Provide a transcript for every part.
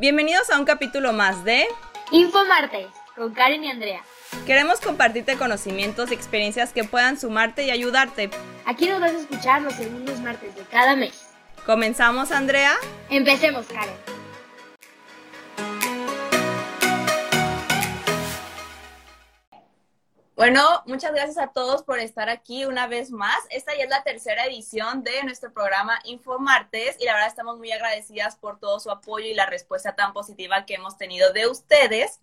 Bienvenidos a un capítulo más de Infomarte con Karen y Andrea. Queremos compartirte conocimientos y experiencias que puedan sumarte y ayudarte. Aquí nos vas a escuchar los segundos martes de cada mes. ¿Comenzamos, Andrea? Empecemos, Karen. Bueno, muchas gracias a todos por estar aquí una vez más. Esta ya es la tercera edición de nuestro programa Infomartes y la verdad estamos muy agradecidas por todo su apoyo y la respuesta tan positiva que hemos tenido de ustedes.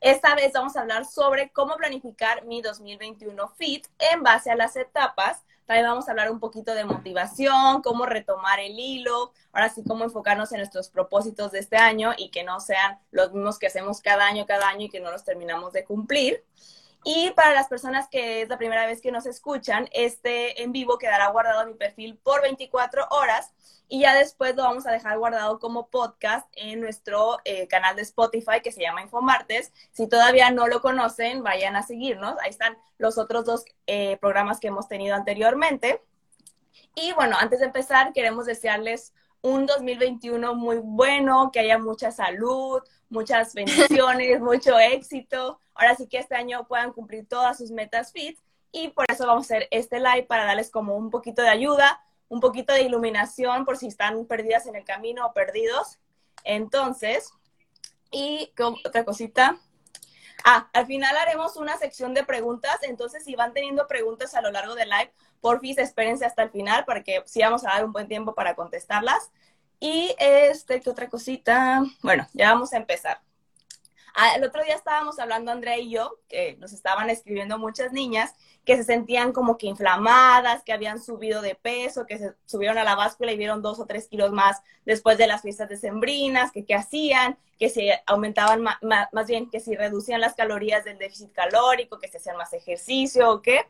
Esta vez vamos a hablar sobre cómo planificar mi 2021 FIT en base a las etapas. También vamos a hablar un poquito de motivación, cómo retomar el hilo, ahora sí cómo enfocarnos en nuestros propósitos de este año y que no sean los mismos que hacemos cada año, cada año y que no los terminamos de cumplir. Y para las personas que es la primera vez que nos escuchan, este en vivo quedará guardado en mi perfil por 24 horas y ya después lo vamos a dejar guardado como podcast en nuestro eh, canal de Spotify que se llama Infomartes. Si todavía no lo conocen, vayan a seguirnos. Ahí están los otros dos eh, programas que hemos tenido anteriormente. Y bueno, antes de empezar, queremos desearles un 2021 muy bueno, que haya mucha salud, muchas bendiciones, mucho éxito. Ahora sí que este año puedan cumplir todas sus metas fit y por eso vamos a hacer este live para darles como un poquito de ayuda, un poquito de iluminación por si están perdidas en el camino o perdidos. Entonces, y otra cosita. Ah, al final haremos una sección de preguntas, entonces si van teniendo preguntas a lo largo del live, por fin espérense hasta el final para que sí vamos a dar un buen tiempo para contestarlas. Y este, ¿qué otra cosita? Bueno, ya vamos a empezar. Ah, el otro día estábamos hablando Andrea y yo, que nos estaban escribiendo muchas niñas que se sentían como que inflamadas, que habían subido de peso, que se subieron a la báscula y vieron dos o tres kilos más después de las fiestas decembrinas, que qué hacían, que se aumentaban más bien, que si reducían las calorías del déficit calórico, que se hacían más ejercicio o qué.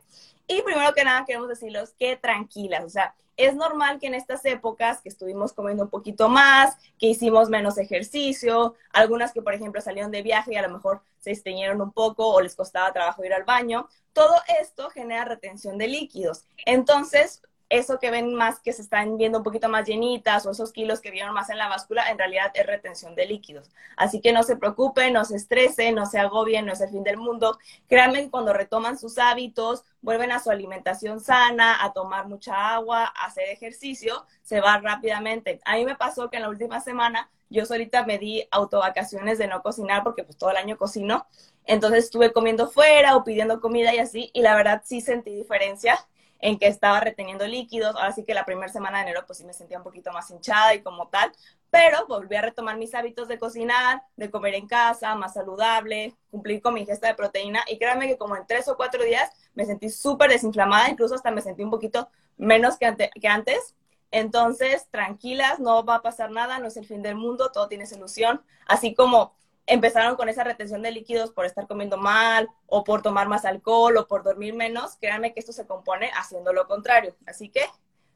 Y primero que nada queremos decirles que tranquilas, o sea, es normal que en estas épocas que estuvimos comiendo un poquito más, que hicimos menos ejercicio, algunas que por ejemplo salieron de viaje y a lo mejor se esteñieron un poco o les costaba trabajo ir al baño, todo esto genera retención de líquidos. Entonces, eso que ven más que se están viendo un poquito más llenitas o esos kilos que vieron más en la báscula, en realidad es retención de líquidos. Así que no se preocupen, no se estresen, no se agobien, no es el fin del mundo. Créanme cuando retoman sus hábitos, vuelven a su alimentación sana, a tomar mucha agua, a hacer ejercicio, se va rápidamente. A mí me pasó que en la última semana yo solita me di autovacaciones de no cocinar porque pues todo el año cocino. Entonces estuve comiendo fuera o pidiendo comida y así, y la verdad sí sentí diferencia en que estaba reteniendo líquidos. Ahora sí que la primera semana de enero pues sí me sentía un poquito más hinchada y como tal, pero volví a retomar mis hábitos de cocinar, de comer en casa, más saludable, cumplir con mi ingesta de proteína y créanme que como en tres o cuatro días me sentí súper desinflamada, incluso hasta me sentí un poquito menos que, que antes. Entonces, tranquilas, no va a pasar nada, no es el fin del mundo, todo tiene solución. Así como empezaron con esa retención de líquidos por estar comiendo mal o por tomar más alcohol o por dormir menos, créanme que esto se compone haciendo lo contrario. Así que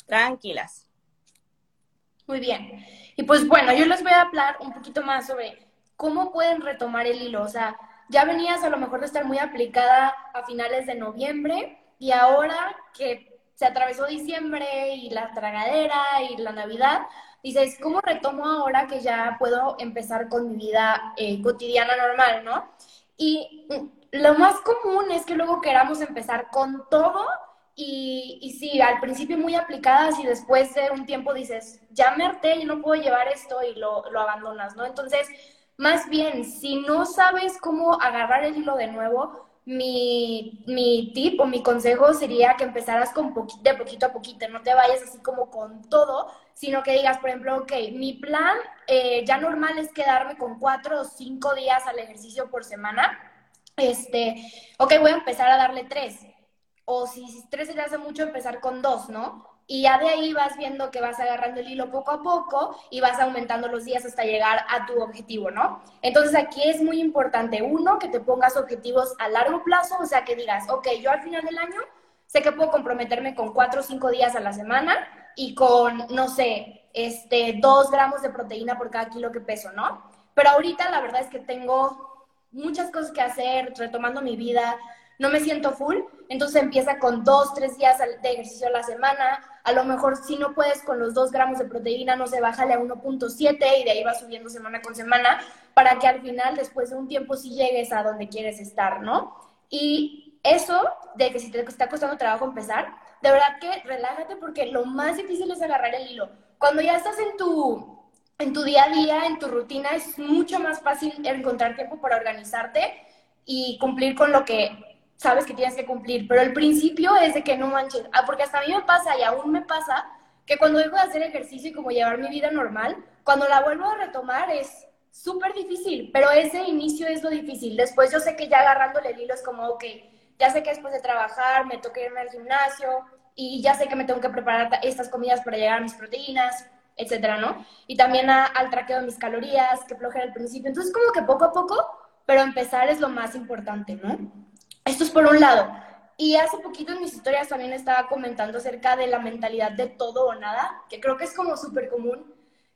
tranquilas. Muy bien. Y pues bueno, yo les voy a hablar un poquito más sobre cómo pueden retomar el hilo. O sea, ya venías a lo mejor de estar muy aplicada a finales de noviembre y ahora que se atravesó diciembre y la tragadera y la Navidad, dices, ¿cómo retomo ahora que ya puedo empezar con mi vida eh, cotidiana normal, no? Y mm, lo más común es que luego queramos empezar con todo y, y sí, al principio muy aplicadas y después de un tiempo dices, ya me harté, yo no puedo llevar esto y lo, lo abandonas, ¿no? Entonces, más bien, si no sabes cómo agarrar el hilo de nuevo, mi, mi tip o mi consejo sería que empezaras con de poquito a poquito, no te vayas así como con todo, sino que digas, por ejemplo, ok, mi plan eh, ya normal es quedarme con cuatro o cinco días al ejercicio por semana. Este, ok, voy a empezar a darle tres. O si tres se te hace mucho, empezar con dos, ¿no? Y ya de ahí vas viendo que vas agarrando el hilo poco a poco y vas aumentando los días hasta llegar a tu objetivo, ¿no? Entonces aquí es muy importante, uno, que te pongas objetivos a largo plazo, o sea, que digas, ok, yo al final del año sé que puedo comprometerme con cuatro o cinco días a la semana y con, no sé, este, dos gramos de proteína por cada kilo que peso, ¿no? Pero ahorita la verdad es que tengo muchas cosas que hacer, retomando mi vida, no me siento full, entonces empieza con dos, tres días de ejercicio a la semana, A lo mejor si no puedes con los 2 gramos de proteína, no se bájale a 1.7 y de ahí va subiendo semana con semana para que al final, después de un tiempo, sí llegues a donde quieres estar, ¿no? Y eso de que si te está costando trabajo empezar, de verdad que relájate porque lo más difícil es agarrar el hilo. Cuando ya estás en tu, en tu día a día, en tu rutina, es mucho más fácil encontrar tiempo para organizarte y cumplir con lo que sabes que tienes que cumplir. Pero el principio es de que no manches, ah, porque hasta a mí me pasa y aún me pasa que cuando dejo de hacer ejercicio y como llevar mi vida normal, cuando la vuelvo a retomar es súper difícil, pero ese inicio es lo difícil. Después yo sé que ya agarrándole el hilo es como, ok, ya sé que después de trabajar me toca irme al gimnasio y ya sé que me tengo que preparar estas comidas para llegar a mis proteínas, etcétera, ¿no? Y también al traqueo de mis calorías, que flojera al principio. Entonces, como que poco a poco, pero empezar es lo más importante, ¿no? Esto es por un lado. Y hace poquito en mis historias también estaba comentando acerca de la mentalidad de todo o nada, que creo que es como súper común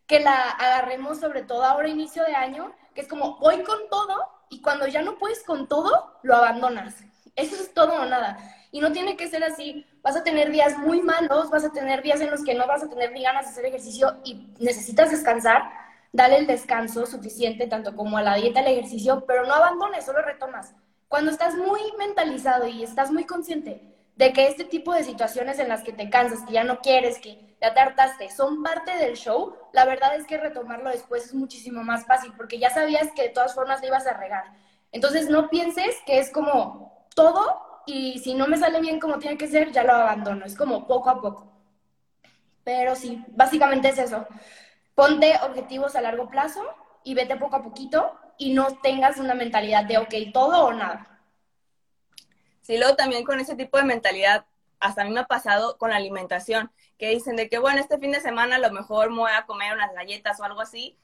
que la agarremos sobre todo ahora inicio de año, que es como voy con todo y cuando ya no puedes con todo, lo abandonas. Eso es todo o nada. Y no tiene que ser así. Vas a tener días muy malos, vas a tener días en los que no vas a tener ni ganas de hacer ejercicio y necesitas descansar. Dale el descanso suficiente, tanto como a la dieta, al ejercicio, pero no abandones, solo retomas. Cuando estás muy mentalizado y estás muy consciente de que este tipo de situaciones en las que te cansas, que ya no quieres, que te hartaste, son parte del show, la verdad es que retomarlo después es muchísimo más fácil, porque ya sabías que de todas formas le ibas a regar. Entonces no pienses que es como todo y si no me sale bien como tiene que ser, ya lo abandono. Es como poco a poco. Pero sí, básicamente es eso. Ponte objetivos a largo plazo y vete poco a poquito y no tengas una mentalidad de, ok, todo o nada. Sí, luego también con ese tipo de mentalidad, hasta a mí me ha pasado con la alimentación, que dicen de que, bueno, este fin de semana a lo mejor me voy a comer unas galletas o algo así,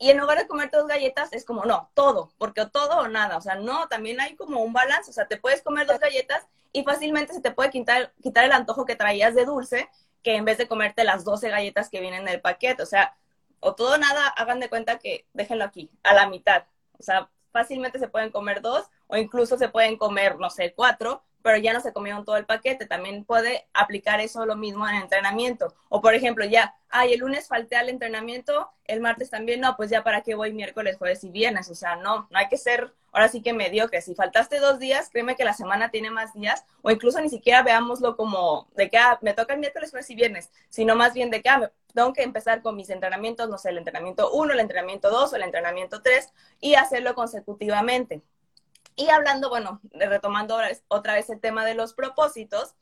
y en lugar de comer dos galletas, es como, no, todo, porque todo o nada. O sea, no, también hay como un balance. O sea, te puedes comer dos galletas y fácilmente se te puede quitar, quitar el antojo que traías de dulce, que en vez de comerte las 12 galletas que vienen en el paquete. O sea, o todo o nada, hagan de cuenta que déjenlo aquí, a la mitad. O sea, fácilmente se pueden comer dos o incluso se pueden comer, no sé, cuatro, pero ya no se comieron todo el paquete. También puede aplicar eso lo mismo en entrenamiento. O por ejemplo, ya, ay, el lunes falté al entrenamiento, el martes también, no, pues ya para qué voy miércoles, jueves y viernes. O sea, no, no hay que ser ahora sí que mediocre. Si faltaste dos días, créeme que la semana tiene más días, o incluso ni siquiera veámoslo como de que ah, me toca el miércoles, jueves y viernes, sino más bien de que ah, tengo que empezar con mis entrenamientos, no sé, el entrenamiento 1, el entrenamiento 2 o el entrenamiento 3 y hacerlo consecutivamente. Y hablando, bueno, retomando otra vez el tema de los propósitos,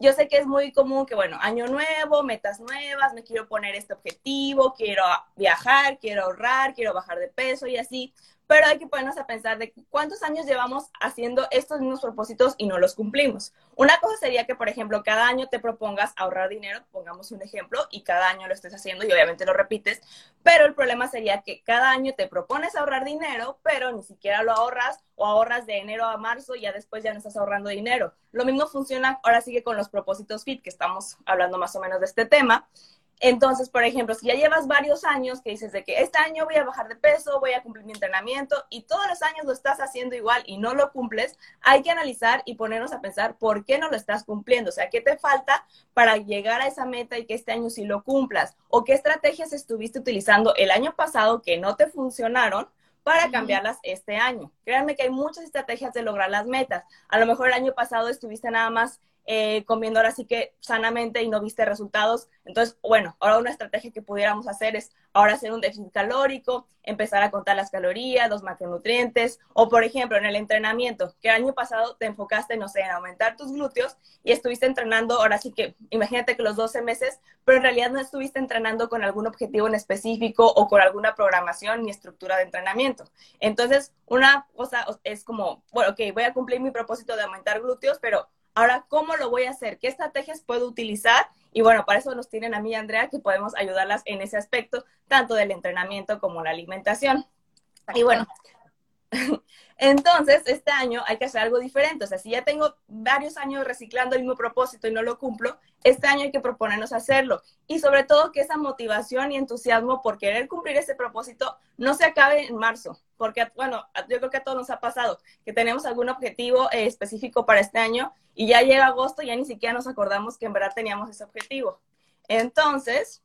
yo sé que es muy común que, bueno, año nuevo, metas nuevas, me quiero poner este objetivo, quiero viajar, quiero ahorrar, quiero bajar de peso y así, pero hay que ponernos a pensar de cuántos años llevamos haciendo estos mismos propósitos y no los cumplimos. Una cosa sería que, por ejemplo, cada año te propongas ahorrar dinero, pongamos un ejemplo, y cada año lo estés haciendo y obviamente lo repites, pero el problema sería que cada año te propones ahorrar dinero, pero ni siquiera lo ahorras o ahorras de enero a marzo y ya después ya no estás ahorrando dinero. Lo mismo funciona ahora sigue con los propósitos FIT, que estamos hablando más o menos de este tema. Entonces, por ejemplo, si ya llevas varios años que dices de que este año voy a bajar de peso, voy a cumplir mi entrenamiento y todos los años lo estás haciendo igual y no lo cumples, hay que analizar y ponernos a pensar por qué no lo estás cumpliendo, o sea, qué te falta para llegar a esa meta y que este año sí lo cumplas o qué estrategias estuviste utilizando el año pasado que no te funcionaron para cambiarlas este año. Créanme que hay muchas estrategias de lograr las metas. A lo mejor el año pasado estuviste nada más eh, comiendo ahora sí que sanamente y no viste resultados. Entonces, bueno, ahora una estrategia que pudiéramos hacer es ahora hacer un déficit calórico, empezar a contar las calorías, los macronutrientes, o por ejemplo, en el entrenamiento, que el año pasado te enfocaste, no sé, en aumentar tus glúteos y estuviste entrenando, ahora sí que imagínate que los 12 meses, pero en realidad no estuviste entrenando con algún objetivo en específico o con alguna programación ni estructura de entrenamiento. Entonces, una cosa es como, bueno, ok, voy a cumplir mi propósito de aumentar glúteos, pero Ahora, ¿cómo lo voy a hacer? ¿Qué estrategias puedo utilizar? Y bueno, para eso nos tienen a mí y Andrea, que podemos ayudarlas en ese aspecto, tanto del entrenamiento como la alimentación. Y bueno, Entonces, este año hay que hacer algo diferente. O sea, si ya tengo varios años reciclando el mismo propósito y no lo cumplo, este año hay que proponernos hacerlo. Y sobre todo que esa motivación y entusiasmo por querer cumplir ese propósito no se acabe en marzo. Porque, bueno, yo creo que a todos nos ha pasado que tenemos algún objetivo eh, específico para este año y ya llega agosto y ya ni siquiera nos acordamos que en verdad teníamos ese objetivo. Entonces,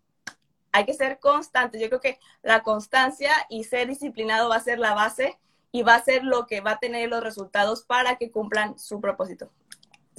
hay que ser constantes. Yo creo que la constancia y ser disciplinado va a ser la base y va a ser lo que va a tener los resultados para que cumplan su propósito.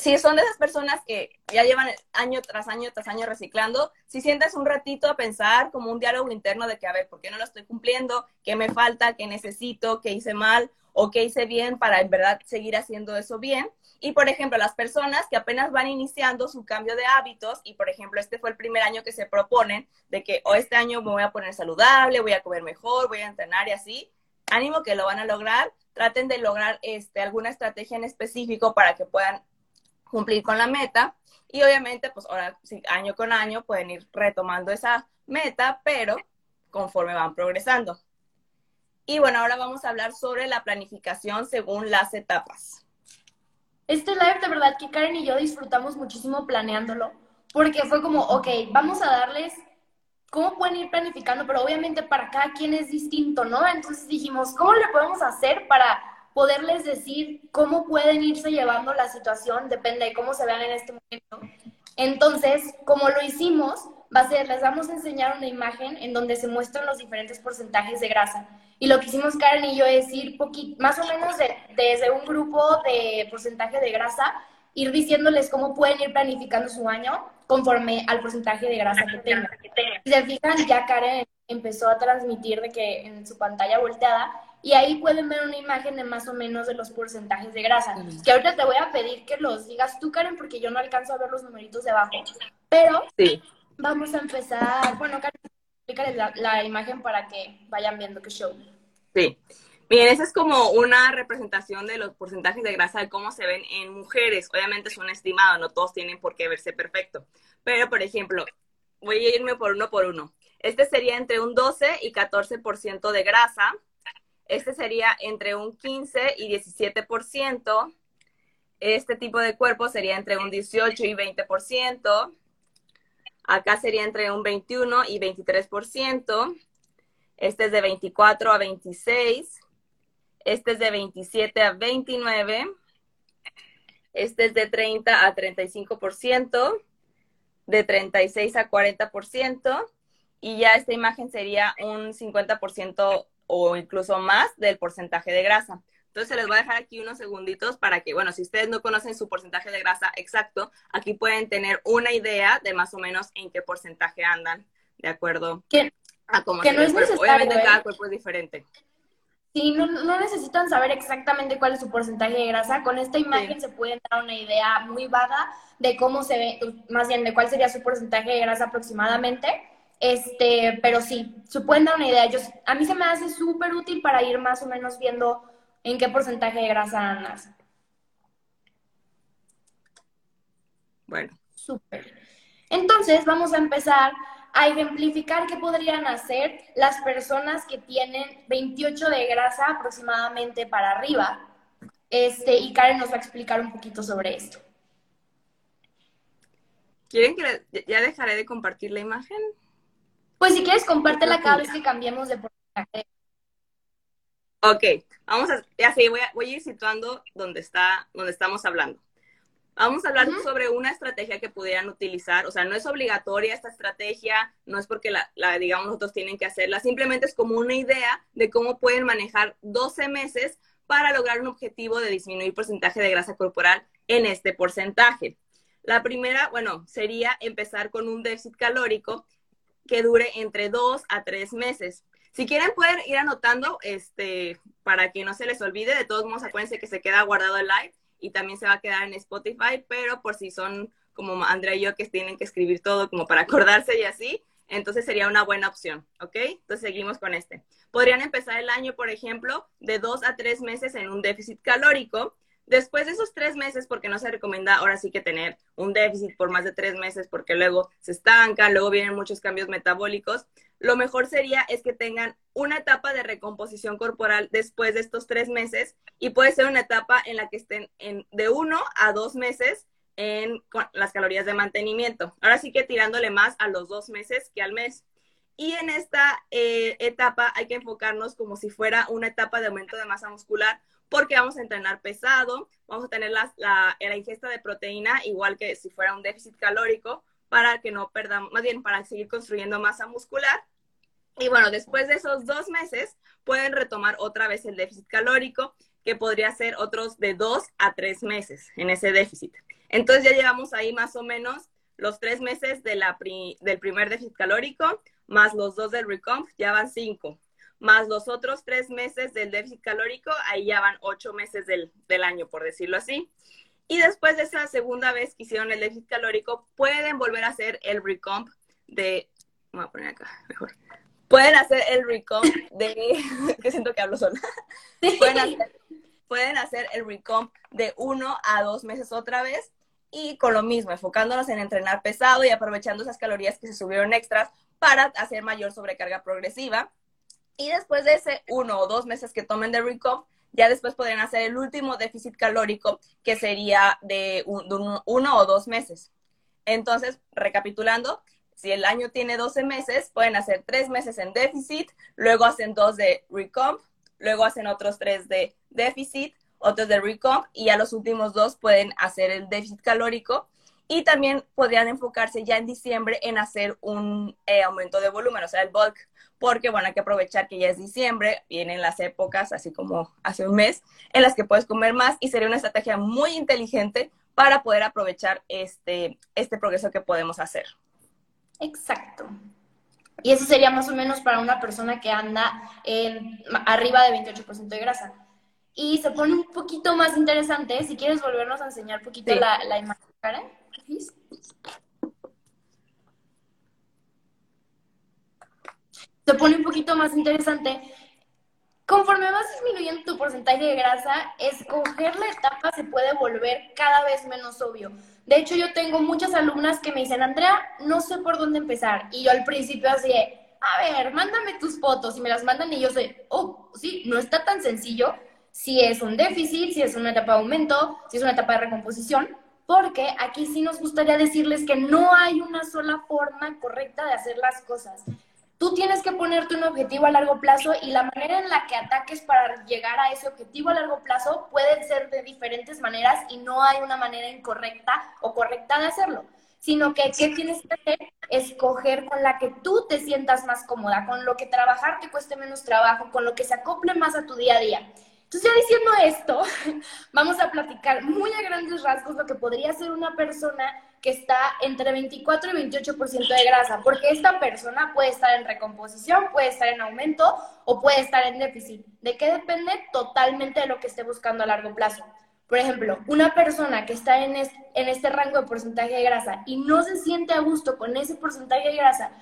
Si son de esas personas que ya llevan año tras año tras año reciclando, si sientes un ratito a pensar como un diálogo interno de que, a ver, ¿por qué no lo estoy cumpliendo? ¿Qué me falta? ¿Qué necesito? ¿Qué hice mal? ¿O qué hice bien para en verdad seguir haciendo eso bien? Y, por ejemplo, las personas que apenas van iniciando su cambio de hábitos y, por ejemplo, este fue el primer año que se proponen de que o oh, este año me voy a poner saludable, voy a comer mejor, voy a entrenar y así, ánimo que lo van a lograr, traten de lograr este, alguna estrategia en específico para que puedan cumplir con la meta y obviamente pues ahora sí, año con año pueden ir retomando esa meta, pero conforme van progresando. Y bueno, ahora vamos a hablar sobre la planificación según las etapas. Este live de verdad que Karen y yo disfrutamos muchísimo planeándolo, porque fue como, ok, vamos a darles cómo pueden ir planificando, pero obviamente para cada quien es distinto, ¿no? Entonces dijimos, ¿cómo le podemos hacer para poderles decir cómo pueden irse llevando la situación? Depende de cómo se vean en este momento. Entonces, como lo hicimos, va a ser, les vamos a enseñar una imagen en donde se muestran los diferentes porcentajes de grasa. Y lo que hicimos Karen y yo es ir más o menos desde un grupo de porcentaje de grasa, ir diciéndoles cómo pueden ir planificando su año conforme al porcentaje de grasa que tengan. Si se fijan, ya Karen empezó a transmitir de que en su pantalla volteada y ahí pueden ver una imagen de más o menos de los porcentajes de grasa. Que ahorita te voy a pedir que los digas tú, Karen, porque yo no alcanzo a ver los numeritos de abajo. Pero sí. vamos a empezar. Bueno, Karen, explícales la, la imagen para que vayan viendo qué show. Sí. Miren, esa es como una representación de los porcentajes de grasa de cómo se ven en mujeres. Obviamente es un estimado, no todos tienen por qué verse perfecto. Pero, por ejemplo, voy a irme por uno por uno. Este sería entre un 12 y 14% de grasa. Este sería entre un 15 y 17%. Este tipo de cuerpo sería entre un 18 y 20%. Acá sería entre un 21 y 23%. Este es de 24 a 26. Este es de 27 a 29. Este es de 30 a 35%, de 36 a 40%, y ya esta imagen sería un 50% o incluso más del porcentaje de grasa. Entonces les voy a dejar aquí unos segunditos para que, bueno, si ustedes no conocen su porcentaje de grasa exacto, aquí pueden tener una idea de más o menos en qué porcentaje andan, ¿de acuerdo? a cómo que no es Obviamente cada ¿eh? cuerpo es diferente. Sí, no, necesitan saber exactamente cuál es su porcentaje de grasa. Con esta imagen se pueden dar una idea muy vaga de cómo se ve, más bien de cuál sería su porcentaje de grasa aproximadamente. Este, pero sí, se pueden dar una idea. Yo, a mí se me hace súper útil para ir más o menos viendo en qué porcentaje de grasa andas. Bueno. Súper. Entonces, vamos a empezar a ejemplificar qué podrían hacer las personas que tienen 28 de grasa aproximadamente para arriba. Este, y Karen nos va a explicar un poquito sobre esto. ¿Quieren que ya dejaré de compartir la imagen? Pues si quieres, compártela cada vez que cambiemos de porcentaje. Ok, vamos a, ya voy a, voy a ir situando donde está, donde estamos hablando. Vamos a hablar sobre una estrategia que pudieran utilizar. O sea, no es obligatoria esta estrategia, no es porque la, digamos, nosotros tienen que hacerla, simplemente es como una idea de cómo pueden manejar 12 meses para lograr un objetivo de disminuir porcentaje de grasa corporal en este porcentaje. La primera, bueno, sería empezar con un déficit calórico que dure entre 2 a 3 meses. Si quieren pueden ir anotando este para que no se les olvide, de todos modos acuérdense que se queda guardado el live y también se va a quedar en Spotify, pero por si son como Andrea y yo que tienen que escribir todo como para acordarse y así, entonces sería una buena opción, ¿ok? Entonces seguimos con este. Podrían empezar el año, por ejemplo, de dos a tres meses en un déficit calórico Después de esos tres meses, porque no se recomienda ahora sí que tener un déficit por más de tres meses, porque luego se estancan, luego vienen muchos cambios metabólicos, lo mejor sería es que tengan una etapa de recomposición corporal después de estos tres meses y puede ser una etapa en la que estén en, de uno a dos meses en las calorías de mantenimiento. Ahora sí que tirándole más a los dos meses que al mes. Y en esta eh, etapa hay que enfocarnos como si fuera una etapa de aumento de masa muscular, porque vamos a entrenar pesado, vamos a tener la, ingesta de proteína igual que si fuera un déficit calórico, para que no perdamos, más bien para seguir construyendo masa muscular. Y bueno, después de esos dos meses pueden retomar otra vez el déficit calórico, que podría ser otros de dos a tres meses en ese déficit. Entonces ya llevamos ahí más o menos los tres meses del primer déficit calórico, más los dos del recomp, ya van cinco. Más los otros tres meses del déficit calórico, ahí ya van ocho meses del, del año, por decirlo así. Y después de esa segunda vez que hicieron el déficit calórico, pueden volver a hacer el recomp de... Voy a poner acá, mejor. Pueden hacer el recomp de... que siento que hablo sola. Pueden hacer, pueden hacer el recomp de uno a dos meses otra vez y con lo mismo, enfocándonos en entrenar pesado y aprovechando esas calorías que se subieron extras para hacer mayor sobrecarga progresiva. Y después de ese uno o dos meses que tomen de recomp, ya después podrían hacer el último déficit calórico, que sería de, uno o dos meses. Entonces, recapitulando, si el año tiene 12 meses, pueden hacer tres meses en déficit, luego hacen dos de recomp, luego hacen otros tres de déficit, otros de recomp y a los últimos dos pueden hacer el déficit calórico y también podrían enfocarse ya en diciembre en hacer un eh, aumento de volumen, o sea, el bulk, porque bueno, hay que aprovechar que ya es diciembre, vienen las épocas, así como hace un mes, en las que puedes comer más y sería una estrategia muy inteligente para poder aprovechar este, este progreso que podemos hacer. Exacto. Y eso sería más o menos para una persona que anda en arriba de 28% de grasa y se pone un poquito más interesante. Si quieres volvernos a enseñar un poquito la, la, imagen, Karen, Se pone un poquito más interesante. Conforme vas disminuyendo tu porcentaje de grasa, escoger la etapa se puede volver cada vez menos obvio. De hecho, yo tengo muchas alumnas que me dicen, Andrea, no sé por dónde empezar. Y yo al principio así, a ver, mándame tus fotos y me las mandan y yo sé, oh, sí, no está tan sencillo si es un déficit, si es una etapa de aumento, si es una etapa de recomposición, porque aquí sí nos gustaría decirles que no hay una sola forma correcta de hacer las cosas. Tú tienes que ponerte un objetivo a largo plazo y la manera en la que ataques para llegar a ese objetivo a largo plazo puede ser de diferentes maneras y no hay una manera incorrecta o correcta de hacerlo, sino que ¿qué tienes que hacer? Escoger con la que tú te sientas más cómoda, con lo que trabajar te cueste menos trabajo, con lo que se acople más a tu día a día. Entonces, ya diciendo esto, vamos a platicar muy a grandes rasgos lo que podría ser una persona que está entre 24 y 28% de grasa, porque esta persona puede estar en recomposición, puede estar en aumento o puede estar en déficit. ¿De qué depende? Totalmente de lo que esté buscando a largo plazo. Por ejemplo, una persona que está en este, en este rango de porcentaje de grasa y no se siente a gusto con ese porcentaje de grasa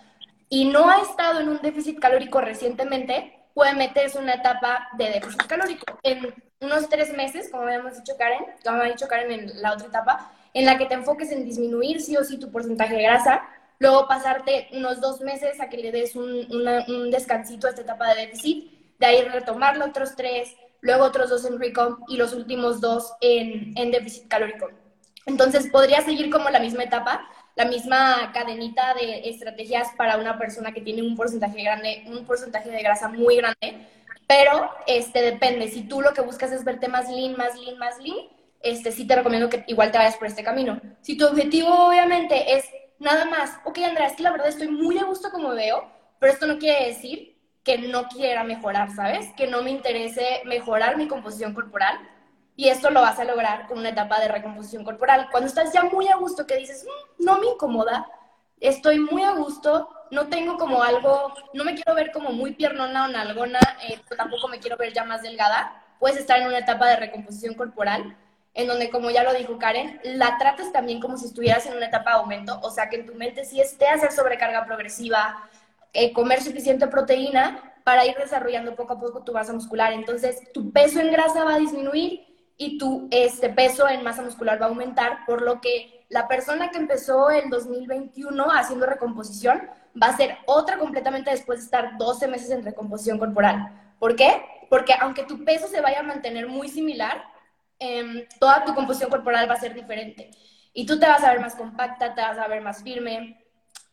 y no ha estado en un déficit calórico recientemente, puede meterse una etapa de déficit calórico. En unos tres meses, como habíamos dicho Karen, como ha dicho Karen en la otra etapa, en la que te enfoques en disminuir sí o sí tu porcentaje de grasa, luego pasarte unos dos meses a que le des un, un descansito a esta etapa de déficit, de ahí retomarlo otros tres, luego otros dos en recomp y los últimos dos en, en déficit calórico. Entonces podría seguir como la misma etapa, la misma cadenita de estrategias para una persona que tiene un porcentaje grande, un porcentaje de grasa muy grande, pero este depende, si tú lo que buscas es verte más lean, más lean, más lean, este sí te recomiendo que igual te vayas por este camino. Si tu objetivo obviamente es nada más, ok Andrea, es que la verdad estoy muy a gusto como veo, pero esto no quiere decir que no quiera mejorar, ¿sabes? Que no me interese mejorar mi composición corporal y esto lo vas a lograr con una etapa de recomposición corporal. Cuando estás ya muy a gusto, que dices, mm, no me incomoda, estoy muy a gusto, no tengo como algo, no me quiero ver como muy piernona o nalgona, eh, tampoco me quiero ver ya más delgada, puedes estar en una etapa de recomposición corporal, en donde, como ya lo dijo Karen, la trates también como si estuvieras en una etapa de aumento, o sea, que en tu mente sí esté hacer sobrecarga progresiva, eh, comer suficiente proteína para ir desarrollando poco a poco tu masa muscular. Entonces, tu peso en grasa va a disminuir y tu este, peso en masa muscular va a aumentar, por lo que la persona que empezó en 2021 haciendo recomposición va a ser otra completamente después de estar 12 meses en recomposición corporal. ¿Por qué? Porque aunque tu peso se vaya a mantener muy similar, em, toda tu composición corporal va a ser diferente. Y tú te vas a ver más compacta, te vas a ver más firme,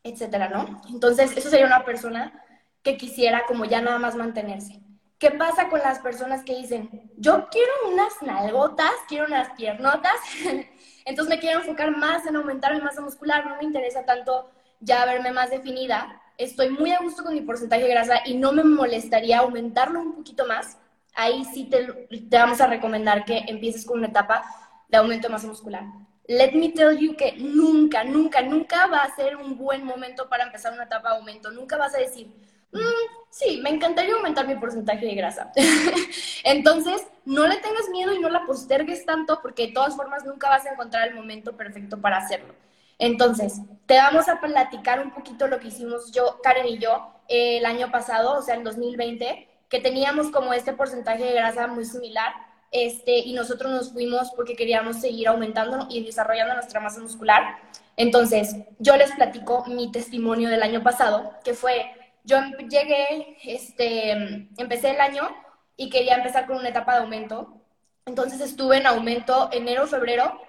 etcétera, ¿no? Entonces, eso sería una persona que quisiera como ya nada más mantenerse. ¿Qué pasa con las personas que dicen, yo quiero unas nalgotas, quiero unas piernotas, entonces me quiero enfocar más en aumentar mi masa muscular, no me interesa tanto ya verme más definida, estoy muy a gusto con mi porcentaje de grasa y no me molestaría aumentarlo un poquito más, ahí sí te, te vamos a recomendar que empieces con una etapa de aumento de masa muscular. Let me tell you que nunca, nunca, nunca va a ser un buen momento para empezar una etapa de aumento. Nunca vas a decir, Mm, sí, me encantaría aumentar mi porcentaje de grasa. Entonces, no le tengas miedo y no la postergues tanto porque de todas formas nunca vas a encontrar el momento perfecto para hacerlo. Entonces, te vamos a platicar un poquito lo que hicimos yo, Karen y yo, el año pasado, o sea, en 2020, que teníamos como este porcentaje de grasa muy similar, este, y nosotros nos fuimos porque queríamos seguir aumentando y desarrollando nuestra masa muscular. Entonces, yo les platico mi testimonio del año pasado, que fue yo llegué, este, empecé el año y quería empezar con una etapa de aumento. Entonces estuve en aumento enero, febrero,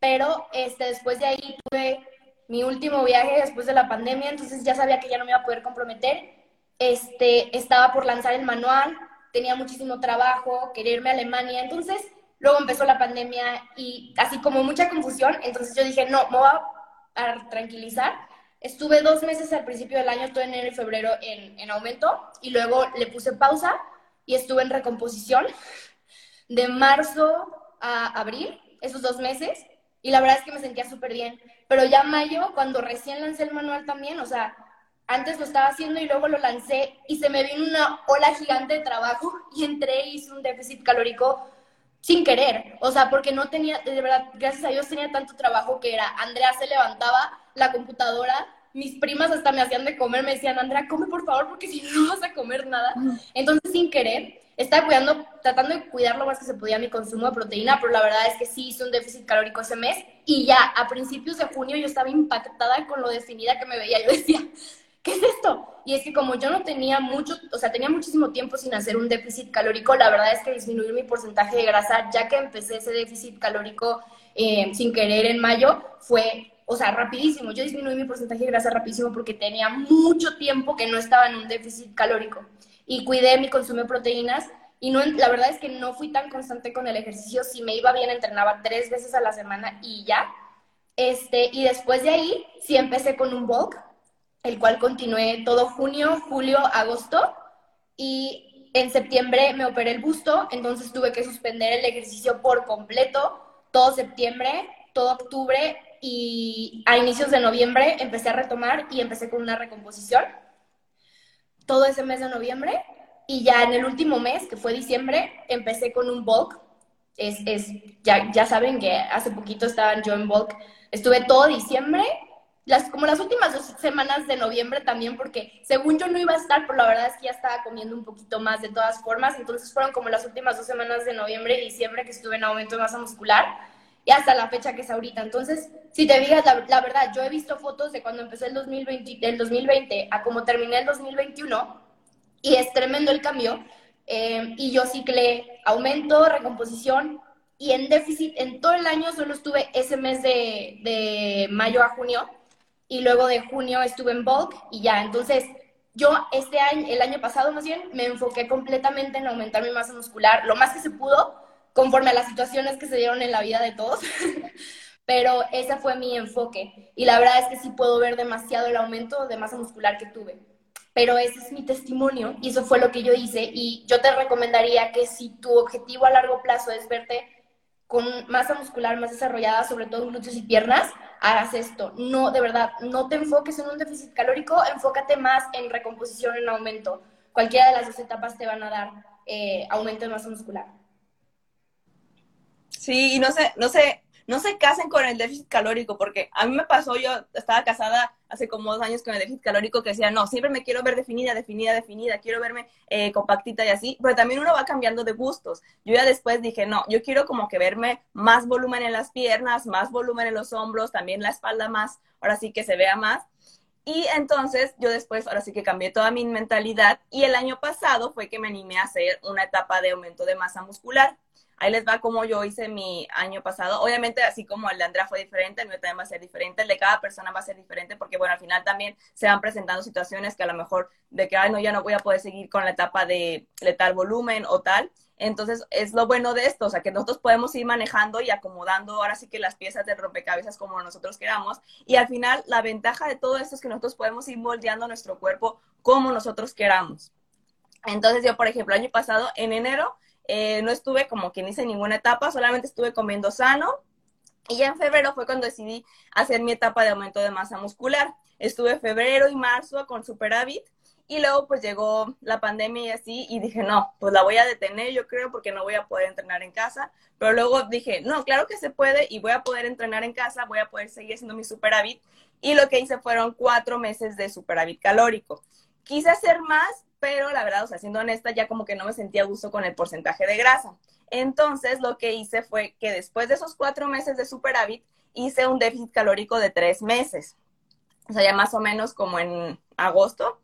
pero este, después de ahí tuve mi último viaje después de la pandemia, entonces ya sabía que ya no me iba a poder comprometer. Este, estaba por lanzar el manual, tenía muchísimo trabajo, quería irme a Alemania, entonces luego empezó la pandemia y así como mucha confusión, entonces yo dije, no, me voy a tranquilizar Estuve dos meses al principio del año, todo enero y febrero, en, en aumento y luego le puse pausa y estuve en recomposición de marzo a abril, esos dos meses, y la verdad es que me sentía súper bien. Pero ya mayo, cuando recién lancé el manual también, o sea, antes lo estaba haciendo y luego lo lancé y se me vino una ola gigante de trabajo y entré y hice un déficit calórico sin querer, o sea, porque no tenía, de verdad, gracias a Dios tenía tanto trabajo que era, Andrea se levantaba la computadora, mis primas hasta me hacían de comer, me decían, Andrea, come por favor, porque si no, vas a comer nada. Entonces, sin querer, estaba cuidando, tratando de cuidar lo más que se podía mi consumo de proteína, pero la verdad es que sí hice un déficit calórico ese mes y ya a principios de junio yo estaba impactada con lo definida que me veía. Yo decía, ¿qué es esto? Y es que como yo no tenía mucho, o sea, tenía muchísimo tiempo sin hacer un déficit calórico, la verdad es que disminuir mi porcentaje de grasa, ya que empecé ese déficit calórico eh, sin querer en mayo, fue, o sea, rapidísimo. Yo disminuí mi porcentaje de grasa rapidísimo porque tenía mucho tiempo que no estaba en un déficit calórico. Y cuidé mi consumo de proteínas y no, la verdad es que no fui tan constante con el ejercicio. Si me iba bien, entrenaba tres veces a la semana y ya. Este, y después de ahí, sí empecé con un bulk, el cual continué todo junio, julio, agosto y en septiembre me operé el busto, entonces tuve que suspender el ejercicio por completo todo septiembre, todo octubre y a inicios de noviembre empecé a retomar y empecé con una recomposición todo ese mes de noviembre y ya en el último mes, que fue diciembre, empecé con un bulk. Es, es ya, ya saben que hace poquito estaban yo en bulk. Estuve todo diciembre las, como las últimas dos semanas de noviembre también, porque según yo no iba a estar, pero la verdad es que ya estaba comiendo un poquito más de todas formas, entonces fueron como las últimas dos semanas de noviembre y diciembre que estuve en aumento de masa muscular y hasta la fecha que es ahorita. Entonces, si te digas la, verdad, yo he visto fotos de cuando empecé el 2020, del 2020 a como terminé el 2021 y es tremendo el cambio. Eh, y yo ciclé aumento, recomposición y en déficit en todo el año solo estuve ese mes de, de mayo a junio y luego de junio estuve en bulk y ya, entonces yo este año, el año pasado más bien, me enfoqué completamente en aumentar mi masa muscular, lo más que se pudo, conforme a las situaciones que se dieron en la vida de todos, pero ese fue mi enfoque y la verdad es que sí puedo ver demasiado el aumento de masa muscular que tuve. Pero ese es mi testimonio y eso fue lo que yo hice y yo te recomendaría que si tu objetivo a largo plazo es verte con masa muscular más desarrollada, sobre todo glúteos y piernas, hagas esto. No, de verdad, no te enfoques en un déficit calórico, enfócate más en recomposición, en aumento. Cualquiera de las dos etapas te van a dar eh, aumento de masa muscular. Sí, y no sé, no sé, no se casen con el déficit calórico, porque a mí me pasó, yo estaba casada hace como dos años con el déficit calórico que decía, no, siempre me quiero ver definida, definida, definida, quiero verme eh, compactita y así, pero también uno va cambiando de gustos. Yo ya después dije, no, yo quiero como que verme más volumen en las piernas, más volumen en los hombros, también la espalda más, ahora sí que se vea más. Y entonces yo después, ahora sí que cambié toda mi mentalidad y el año pasado fue que me animé a hacer una etapa de aumento de masa muscular. Ahí les va como yo hice mi año pasado. Obviamente, así como el de Andrea fue diferente, el mío también va a ser diferente, el de cada persona va a ser diferente, porque bueno, al final también se van presentando situaciones que a lo mejor de que, ay, no, ya no voy a poder seguir con la etapa de letal volumen o tal. Entonces, es lo bueno de esto, o sea, que nosotros podemos ir manejando y acomodando ahora sí que las piezas de rompecabezas como nosotros queramos. Y al final, la ventaja de todo esto es que nosotros podemos ir moldeando nuestro cuerpo como nosotros queramos. Entonces, yo, por ejemplo, año pasado, en enero, eh, no estuve como que hice ninguna etapa, solamente estuve comiendo sano. Y ya en febrero fue cuando decidí hacer mi etapa de aumento de masa muscular. Estuve febrero y marzo con superávit y luego pues llegó la pandemia y así y dije, no, pues la voy a detener yo creo porque no voy a poder entrenar en casa. Pero luego dije, no, claro que se puede y voy a poder entrenar en casa, voy a poder seguir haciendo mi superávit. Y lo que hice fueron cuatro meses de superávit calórico. Quise hacer más, pero la verdad, o sea, siendo honesta, ya como que no me sentía a gusto con el porcentaje de grasa. Entonces, lo que hice fue que después de esos cuatro meses de superávit, hice un déficit calórico de tres meses. O sea, ya más o menos como en agosto.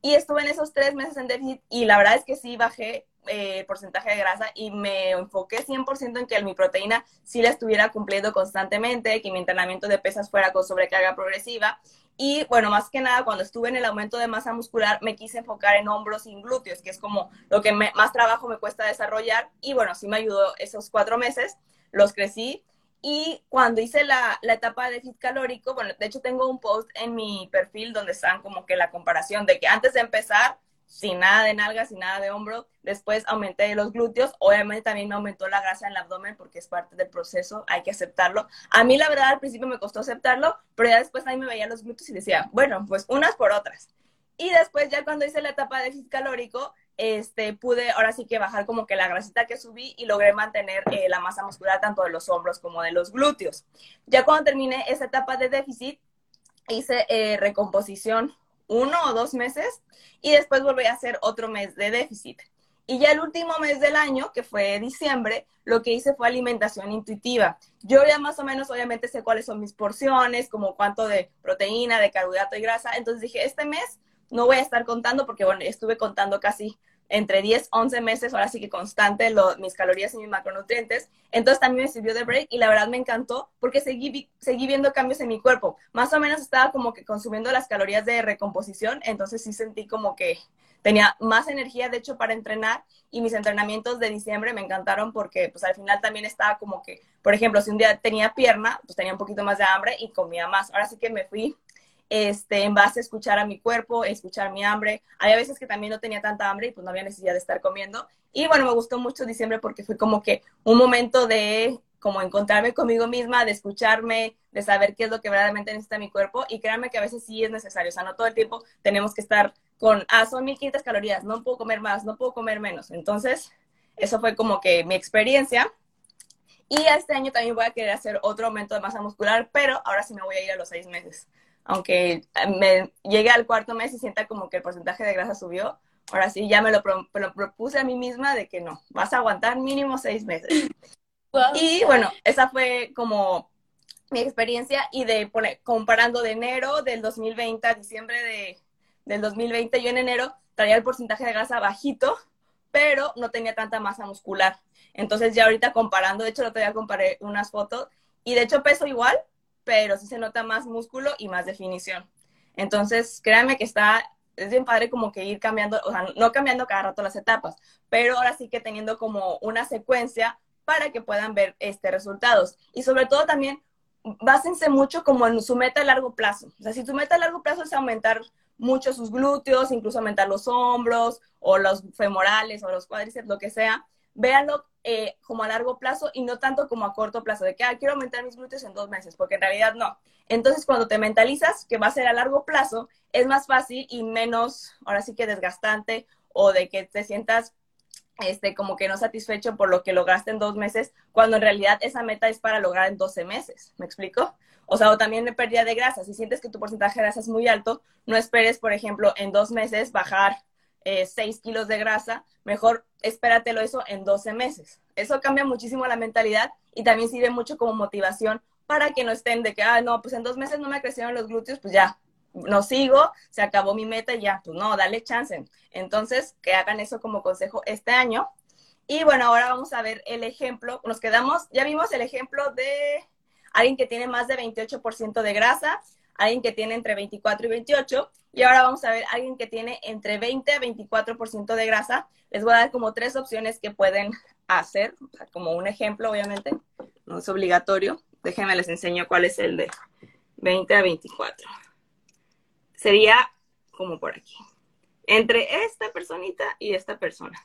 Y estuve en esos tres meses en déficit y la verdad es que sí bajé eh, porcentaje de grasa y me enfoqué 100% en que mi proteína sí la estuviera cumpliendo constantemente, que mi entrenamiento de pesas fuera con sobrecarga progresiva y bueno, más que nada, cuando estuve en el aumento de masa muscular, me quise enfocar en hombros y glúteos, que es como lo que más trabajo me cuesta desarrollar. Y bueno, sí me ayudó esos cuatro meses, los crecí. Y cuando hice la, la etapa de déficit calórico, bueno, de hecho tengo un post en mi perfil donde están como que la comparación de que antes de empezar sin nada de nalgas, sin nada de hombro. Después aumenté los glúteos. Obviamente también me aumentó la grasa en el abdomen porque es parte del proceso, hay que aceptarlo. A mí la verdad al principio me costó aceptarlo, pero ya después ahí me veía los glúteos y decía, bueno, pues unas por otras. Y después ya cuando hice la etapa de déficit calórico, este, pude ahora sí que bajar como que la grasita que subí y logré mantener eh, la masa muscular tanto de los hombros como de los glúteos. Ya cuando terminé esa etapa de déficit, hice eh, recomposición uno o dos meses y después volví a hacer otro mes de déficit. Y ya el último mes del año, que fue diciembre, lo que hice fue alimentación intuitiva. Yo ya más o menos obviamente sé cuáles son mis porciones, como cuánto de proteína, de carbohidrato y grasa. Entonces dije, este mes no voy a estar contando porque, bueno, estuve contando casi entre 10, 11 meses, ahora sí que constante, mis calorías y mis macronutrientes. Entonces también me sirvió de break y la verdad me encantó porque seguí, seguí viendo cambios en mi cuerpo. Más o menos estaba como que consumiendo las calorías de recomposición, entonces sí sentí como que tenía más energía, de hecho, para entrenar y mis entrenamientos de diciembre me encantaron porque pues al final también estaba como que, por ejemplo, si un día tenía pierna, pues tenía un poquito más de hambre y comía más. Ahora sí que me fui este, en base a escuchar a mi cuerpo, escuchar mi hambre. Había veces que también no tenía tanta hambre y pues no había necesidad de estar comiendo. Y bueno, me gustó mucho diciembre porque fue como que un momento de como encontrarme conmigo misma, de escucharme, de saber qué es lo que verdaderamente necesita mi cuerpo. Y créanme que a veces sí es necesario. O sea, no todo el tiempo tenemos que estar con, ah, son 1500 calorías, no puedo comer más, no puedo comer menos. Entonces, eso fue como que mi experiencia. Y este año también voy a querer hacer otro aumento de masa muscular, pero ahora sí me voy a ir a los seis meses aunque me llegue al cuarto mes y sienta como que el porcentaje de grasa subió, ahora sí ya me lo, propuse a mí misma de que no, vas a aguantar mínimo seis meses. Y bueno, esa fue como mi experiencia y de poner, comparando de enero del 2020 a diciembre de, del 2020, yo en enero traía el porcentaje de grasa bajito, pero no tenía tanta masa muscular. Entonces ya ahorita comparando, de hecho lo todavía comparé unas fotos y de hecho peso igual, pero sí se nota más músculo y más definición. Entonces, créanme que está, es bien padre como que ir cambiando, o sea, no cambiando cada rato las etapas, pero ahora sí que teniendo como una secuencia para que puedan ver este resultados. Y sobre todo también, básense mucho como en su meta a largo plazo. O sea, si tu meta a largo plazo es aumentar mucho sus glúteos, incluso aumentar los hombros o los femorales o los cuádriceps, lo que sea, véanlo eh, como a largo plazo y no tanto como a corto plazo, de que quiero aumentar mis glúteos en dos meses, porque en realidad no. Entonces, cuando te mentalizas que va a ser a largo plazo, es más fácil y menos, ahora sí que desgastante, o de que te sientas este, como que no satisfecho por lo que lograste en dos meses, cuando en realidad esa meta es para lograr en 12 meses. ¿Me explico? O sea, o también pérdida de grasa. Si sientes que tu porcentaje de grasa es muy alto, no esperes, por ejemplo, en dos meses bajar eh, 6 kilos de grasa, mejor espératelo eso en 12 meses. Eso cambia muchísimo la mentalidad y también sirve mucho como motivación para que no estén de que, ah, no, pues en dos meses no me crecieron los glúteos, pues ya, no sigo, se acabó mi meta y ya, pues no, dale chance. Entonces, que hagan eso como consejo este año. Y bueno, ahora vamos a ver el ejemplo. Nos quedamos, ya vimos el ejemplo de alguien que tiene más de 28% de grasa, alguien que tiene entre 24 y 28, y ahora vamos a ver alguien que tiene entre 20 a 24% de grasa. Les voy a dar como tres opciones que pueden hacer, como un ejemplo, obviamente, no es obligatorio. Déjenme les enseño cuál es el de 20 a 24. Sería como por aquí, entre esta personita y esta persona.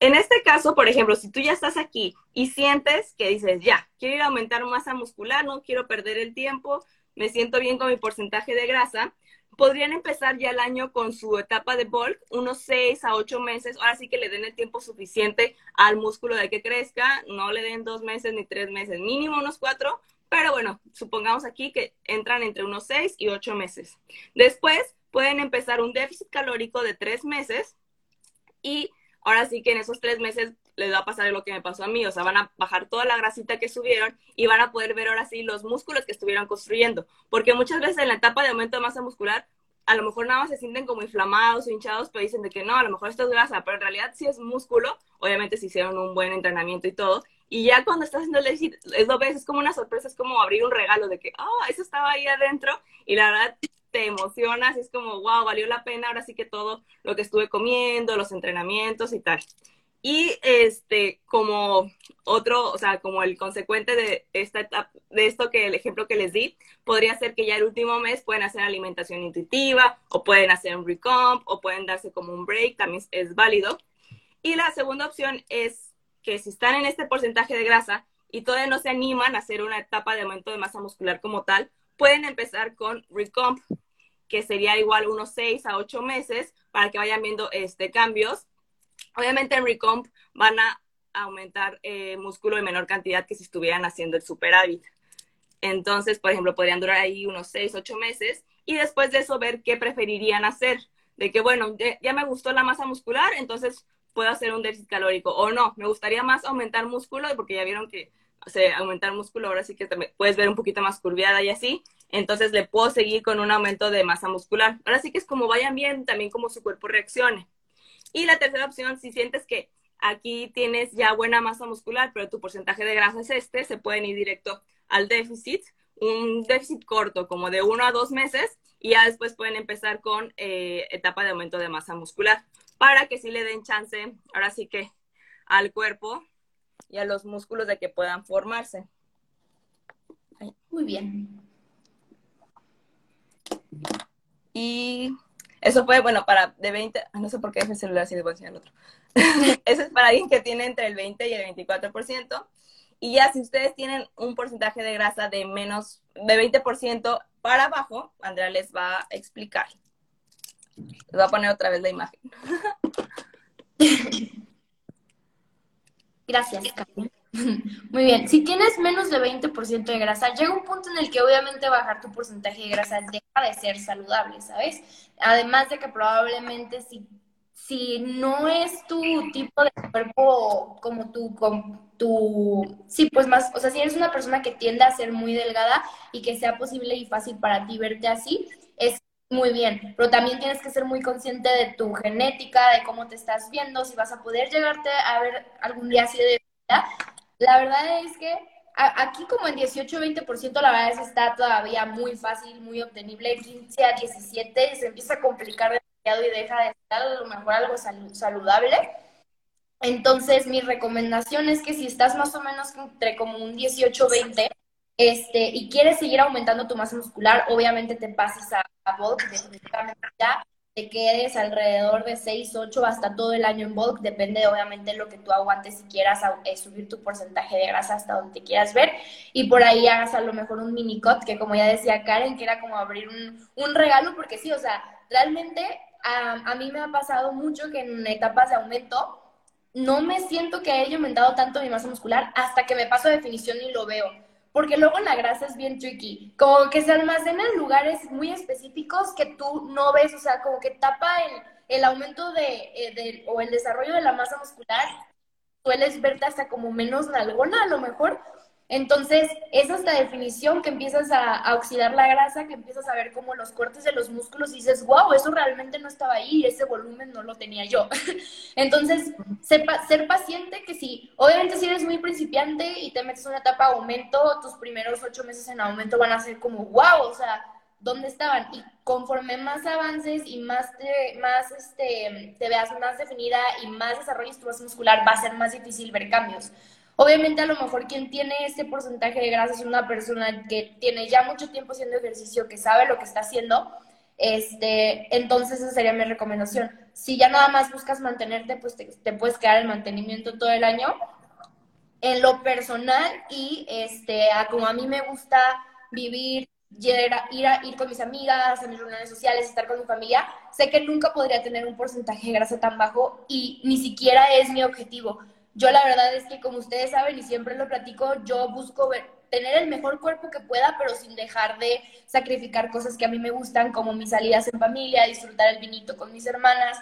En este caso, por ejemplo, si tú ya estás aquí y sientes que dices, ya, quiero ir a aumentar masa muscular, no quiero perder el tiempo, me siento bien con mi porcentaje de grasa, podrían empezar ya el año con su etapa de bulk, unos 6 a 8 meses. Ahora sí que le den el tiempo suficiente al músculo de que crezca, no le den dos meses ni tres meses, mínimo unos cuatro, pero bueno, supongamos aquí que entran entre unos 6 y 8 meses. Después pueden empezar un déficit calórico de tres meses y ahora sí que en esos tres meses les va a pasar lo que me pasó a mí, o sea, van a bajar toda la grasita que subieron y van a poder ver ahora sí los músculos que estuvieron construyendo, porque muchas veces en la etapa de aumento de masa muscular, a lo mejor nada más se sienten como inflamados o hinchados, pero dicen de que no, a lo mejor esto es grasa, pero en realidad sí es músculo, obviamente si hicieron un buen entrenamiento y todo, y ya cuando estás haciendo el déficit, es lo ves, es como una sorpresa, es como abrir un regalo de que, oh, eso estaba ahí adentro, y la verdad te emocionas, es como, wow, valió la pena, ahora sí que todo lo que estuve comiendo, los entrenamientos y tal. Y este, como otro, o sea, como el consecuente de esta etapa, de esto que el ejemplo que les di, podría ser que ya el último mes pueden hacer alimentación intuitiva, o pueden hacer un recomp, o pueden darse como un break, también es válido. Y la segunda opción es que si están en este porcentaje de grasa y todavía no se animan a hacer una etapa de aumento de masa muscular como tal, pueden empezar con recomp, que sería igual unos 6 a 8 meses para que vayan viendo este, cambios Obviamente en Recomp van a aumentar eh, músculo en menor cantidad que si estuvieran haciendo el superávit. Entonces, por ejemplo, podrían durar ahí unos 6, 8 meses y después de eso ver qué preferirían hacer. De que, bueno, ya me gustó la masa muscular, entonces puedo hacer un déficit calórico. O no, me gustaría más aumentar músculo porque ya vieron que o sea, aumentar músculo ahora sí que puedes ver un poquito más curviada y así. Entonces le puedo seguir con un aumento de masa muscular. Ahora sí que es como vayan bien, también como su cuerpo reaccione. Y la tercera opción, si sientes que aquí tienes ya buena masa muscular, pero tu porcentaje de grasa es este, se pueden ir directo al déficit, un déficit corto, como de uno a dos meses, y ya después pueden empezar con eh, etapa de aumento de masa muscular, para que sí le den chance, ahora sí que al cuerpo y a los músculos de que puedan formarse. Muy bien. Y eso fue, bueno, para de 20, no sé por qué es el celular si debo enseñar el otro. Eso es para alguien que tiene entre el 20 y el 24%. Y ya si ustedes tienen un porcentaje de grasa de menos de 20% para abajo, Andrea les va a explicar. Les voy a poner otra vez la imagen. Gracias, Carmen. Muy bien, si tienes menos de 20% de grasa, llega un punto en el que obviamente bajar tu porcentaje de grasa deja de ser saludable, ¿sabes? Además de que probablemente si, si no es tu tipo de cuerpo como tu, tu, sí, pues más, o sea, si eres una persona que tiende a ser muy delgada y que sea posible y fácil para ti verte así, es muy bien, pero también tienes que ser muy consciente de tu genética, de cómo te estás viendo, si vas a poder llegarte a ver algún día así de vida, la verdad es que aquí como en 18-20% la verdad es que está todavía muy fácil, muy obtenible. 15 a 17 se empieza a complicar demasiado y deja de estar a lo mejor algo saludable. Entonces, mi recomendación es que si estás más o menos entre como un 18-20 este, y quieres seguir aumentando tu masa muscular, obviamente te pases a, a definitivamente ya te quedes alrededor de 6, 8 hasta todo el año en bulk, depende obviamente de lo que tú aguantes si quieras eh, subir tu porcentaje de grasa hasta donde te quieras ver y por ahí hagas a lo mejor un mini cut, que como ya decía Karen, que era como abrir un, regalo, porque sí, o sea, realmente a, mí me ha pasado mucho que en etapas de aumento no me siento que haya aumentado tanto mi masa muscular hasta que me paso definición y lo veo porque luego la grasa es bien tricky, como que se almacena en lugares muy específicos que tú no ves, o sea, como que tapa el, el aumento de, eh, o el desarrollo de la masa muscular, sueles verte hasta como menos nalgona a lo mejor, entonces, es esta definición que empiezas a, oxidar la grasa, que empiezas a ver como los cortes de los músculos y dices, wow, eso realmente no estaba ahí, ese volumen no lo tenía yo. Entonces, ser paciente que sí, obviamente si eres muy principiante y te metes una etapa de aumento, tus primeros ocho meses en aumento van a ser como, wow, o sea, ¿dónde estaban? Y conforme más avances y más te, más este, te veas más definida y más desarrolles tu masa muscular, va a ser más difícil ver cambios. Obviamente a lo mejor quien tiene este porcentaje de grasa es una persona que tiene ya mucho tiempo haciendo ejercicio, que sabe lo que está haciendo, este, entonces esa sería mi recomendación. Si ya nada más buscas mantenerte, pues te, puedes quedar en mantenimiento todo el año. En lo personal y este, a, como a mí me gusta vivir, ir a, ir, a, ir con mis amigas, en mis reuniones sociales, estar con mi familia, sé que nunca podría tener un porcentaje de grasa tan bajo y ni siquiera es mi objetivo yo la verdad es que como ustedes saben y siempre lo platico, yo busco tener el mejor cuerpo que pueda, pero sin dejar de sacrificar cosas que a mí me gustan, como mis salidas en familia, disfrutar el vinito con mis hermanas.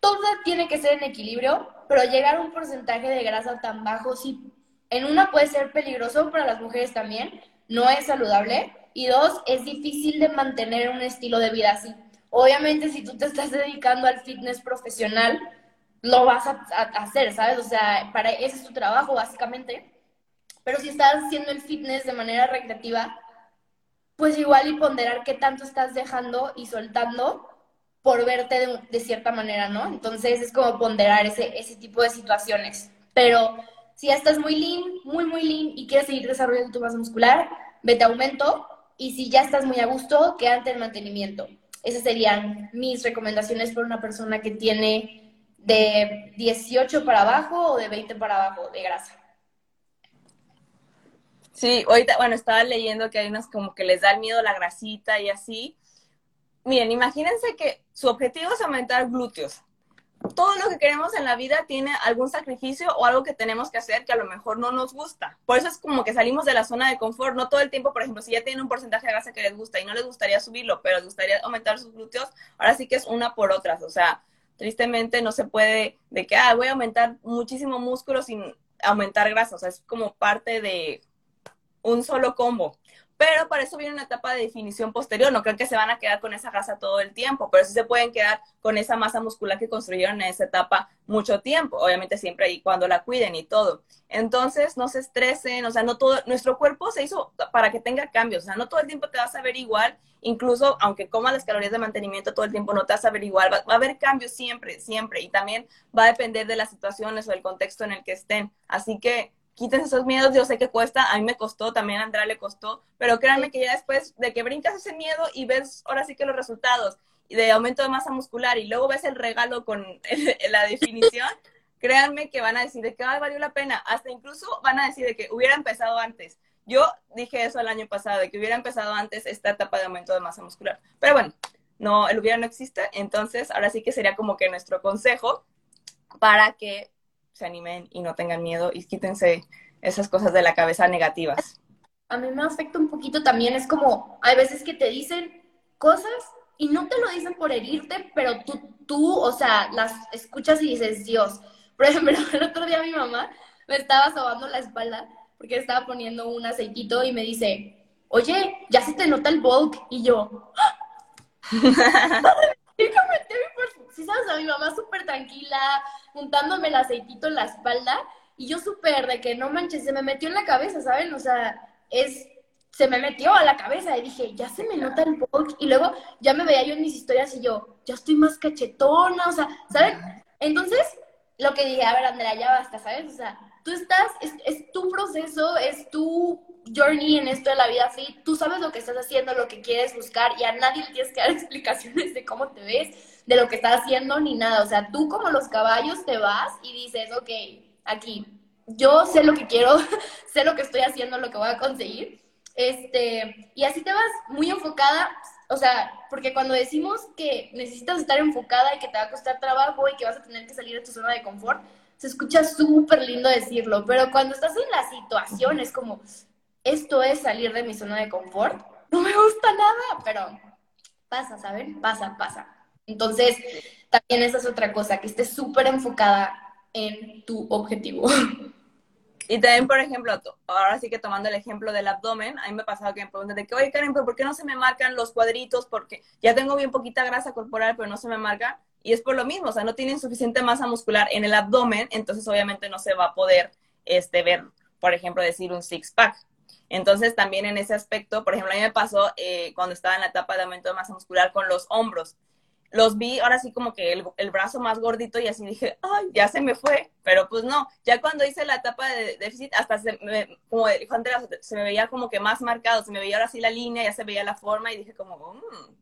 Todo tiene que ser en equilibrio, pero llegar a un porcentaje de grasa tan bajo, sí, en una puede ser peligroso para las mujeres también, no es saludable, y dos, es difícil de mantener un estilo de vida así. Obviamente, si tú te estás dedicando al fitness profesional, lo vas a, hacer, ¿sabes? O sea, para ese es tu trabajo, básicamente. Pero si estás haciendo el fitness de manera recreativa, pues igual y ponderar qué tanto estás dejando y soltando por verte de, cierta manera, ¿no? Entonces es como ponderar ese, ese tipo de situaciones. Pero si ya estás muy lean, muy, muy lean y quieres seguir desarrollando tu masa muscular, vete a aumento. Y si ya estás muy a gusto, quédate en mantenimiento. Esas serían mis recomendaciones para una persona que tiene de 18 para abajo o de 20 para abajo de grasa. Sí, ahorita, bueno, estaba leyendo que hay unas como que les da el miedo la grasita y así. Miren, imagínense que su objetivo es aumentar glúteos. Todo lo que queremos en la vida tiene algún sacrificio o algo que tenemos que hacer que a lo mejor no nos gusta. Por eso es como que salimos de la zona de confort. No todo el tiempo, por ejemplo, si ya tienen un porcentaje de grasa que les gusta y no les gustaría subirlo, pero les gustaría aumentar sus glúteos, ahora sí que es una por otras. O sea, tristemente no se puede de que, ah, voy a aumentar muchísimo músculo sin aumentar grasa, o sea, es como parte de un solo combo. Pero para eso viene una etapa de definición posterior. No creo que se van a quedar con esa grasa todo el tiempo, pero sí se pueden quedar con esa masa muscular que construyeron en esa etapa mucho tiempo. Obviamente siempre y cuando la cuiden y todo. Entonces, no se estresen, o sea, no todo, nuestro cuerpo se hizo para que tenga cambios, o sea, no todo el tiempo te vas a ver igual, incluso aunque comas las calorías de mantenimiento todo el tiempo, no te vas a ver igual, va, va a haber cambios siempre, siempre, y también va a depender de las situaciones o del contexto en el que estén. Así que quítense esos miedos, yo sé que cuesta, a mí me costó, también a Andrea le costó, pero créanme que ya después de que brincas ese miedo y ves ahora sí que los resultados de aumento de masa muscular y luego ves el regalo con la definición, créanme que van a decir de que valió la pena, hasta incluso van a decir de que hubiera empezado antes. Yo dije eso el año pasado, de que hubiera empezado antes esta etapa de aumento de masa muscular. Pero bueno, no, el hubiera no existe, entonces ahora sí que sería como que nuestro consejo para que se animen y no tengan miedo y quítense esas cosas de la cabeza negativas. A mí me afecta un poquito también, es como, hay veces que te dicen cosas y no te lo dicen por herirte, pero tú, tú, o sea, las escuchas y dices, Dios. Por ejemplo, el otro día mi mamá me estaba sobando la espalda porque estaba poniendo un aceitito y me dice, oye, ya se te nota el bulk. Y yo, sí, sabes, a mi mamá súper tranquila, juntándome el aceitito en la espalda, y yo súper de que no manches, se me metió en la cabeza, ¿saben? O sea, es, se me metió a la cabeza y dije, ya se me nota el bulk, y luego ya me veía yo en mis historias y yo, ya estoy más cachetona, o sea, ¿saben? Entonces, lo que dije, a ver, Andrea, ya basta, ¿sabes? O sea, tú estás, es, tu proceso, es tu journey en esto de la vida así, tú sabes lo que estás haciendo, lo que quieres buscar y a nadie le tienes que dar explicaciones de cómo te ves, de lo que estás haciendo ni nada. O sea, tú como los caballos te vas y dices, ok, aquí, yo sé lo que quiero, sé lo que estoy haciendo, lo que voy a conseguir. Este, y así te vas muy enfocada, o sea, porque cuando decimos que necesitas estar enfocada y que te va a costar trabajo y que vas a tener que salir de tu zona de confort, se escucha súper lindo decirlo, pero cuando estás en la situación es como, esto es salir de mi zona de confort. No me gusta nada, pero pasa, ¿saben? Pasa, pasa. Entonces, también esa es otra cosa, que estés súper enfocada en tu objetivo. Y también, por ejemplo, ahora sí que tomando el ejemplo del abdomen, a mí me ha pasado que me preguntan de que, oye Karen, ¿pero por qué no se me marcan los cuadritos? Porque ya tengo bien poquita grasa corporal, pero no se me marca. Y es por lo mismo, o sea, no tienen suficiente masa muscular en el abdomen, entonces obviamente no se va a poder este, ver, por ejemplo, decir un six-pack. Entonces, también en ese aspecto, por ejemplo, a mí me pasó eh, cuando estaba en la etapa de aumento de masa muscular con los hombros los vi ahora sí como que el, brazo más gordito y así dije, ay, ya se me fue, pero pues no, ya cuando hice la etapa de déficit, hasta se me, como dijo Andrea, se me veía como que más marcado, se me veía ahora sí la línea, ya se veía la forma y dije como, mmm,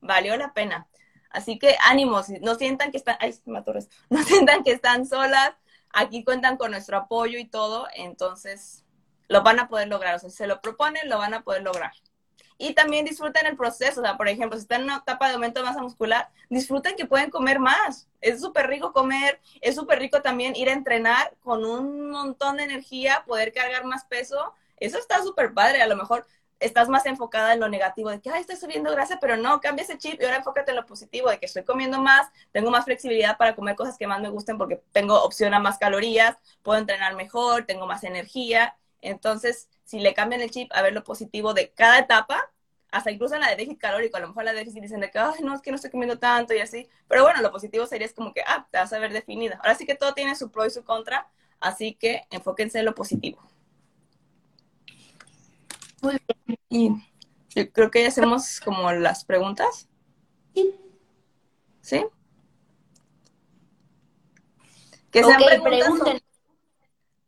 valió la pena. Así que ánimos, no sientan que están, no sientan que están solas, aquí cuentan con nuestro apoyo y todo, entonces lo van a poder lograr, o sea, si se lo proponen, lo van a poder lograr. Y también disfruten el proceso, o sea, por ejemplo, si están en una etapa de aumento de masa muscular, disfruten que pueden comer más. Es súper rico comer, es súper rico también ir a entrenar con un montón de energía, poder cargar más peso. Eso está súper padre, a lo mejor estás más enfocada en lo negativo, de que, ay, estoy subiendo grasa, pero no, cambia ese chip y ahora enfócate en lo positivo, de que estoy comiendo más, tengo más flexibilidad para comer cosas que más me gusten porque tengo opción a más calorías, puedo entrenar mejor, tengo más energía. Entonces, si le cambian el chip a ver lo positivo de cada etapa, hasta incluso en la de déficit calórico, a lo mejor la de déficit dicen de que, ay, no, es que no estoy comiendo tanto y así. Pero bueno, lo positivo sería es como que, ah, te vas a ver definida. Ahora sí que todo tiene su pro y su contra, así que enfóquense en lo positivo. Muy bien. Y yo creo que ya hacemos como las preguntas. Sí. ¿Sí? Que sean preguntas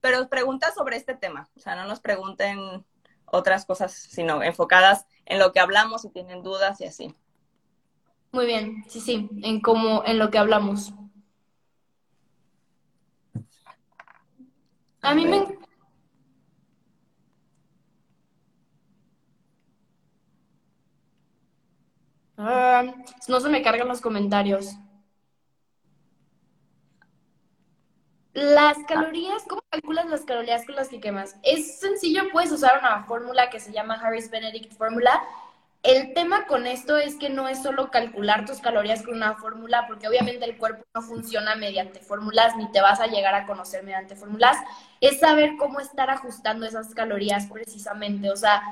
pero preguntas sobre este tema, o sea, no nos pregunten otras cosas, sino enfocadas en lo que hablamos y tienen dudas y así. Muy bien, sí, sí, en cómo, en lo que hablamos. A, mí me... Ah, no se me cargan los comentarios. Las calorías, ¿cómo calculas las calorías con las que quemas? Es sencillo, puedes usar una fórmula que se llama Harris Benedict Fórmula. El tema con esto es que no es solo calcular tus calorías con una fórmula, porque obviamente el cuerpo no funciona mediante fórmulas, ni te vas a llegar a conocer mediante fórmulas. Es saber cómo estar ajustando esas calorías precisamente. O sea,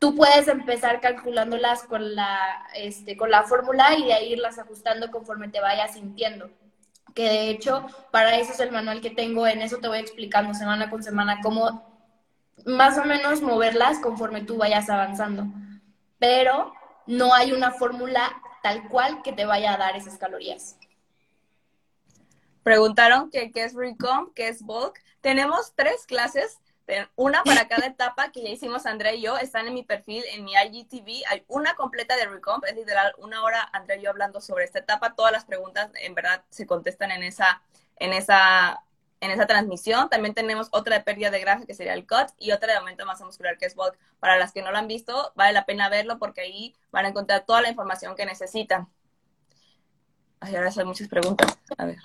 tú puedes empezar calculándolas con la, este, con la fórmula y de ahí irlas ajustando conforme te vayas sintiendo que de hecho para eso es el manual que tengo, en eso te voy explicando semana con semana cómo más o menos moverlas conforme tú vayas avanzando. Pero no hay una fórmula tal cual que te vaya a dar esas calorías. Preguntaron qué es Recom, qué es Bulk. Tenemos tres clases una para cada etapa que ya hicimos Andrea y yo, están en mi perfil, en mi IGTV, hay una completa de Recomp, es literal una hora Andrea y yo hablando sobre esta etapa, todas las preguntas en verdad se contestan en esa, en esa, en esa transmisión. También tenemos otra de pérdida de grasa que sería el CUT y otra de aumento de masa muscular que es bulk. Para las que no lo han visto, vale la pena verlo porque ahí van a encontrar toda la información que necesitan. Ay, ahora son muchas preguntas. A ver.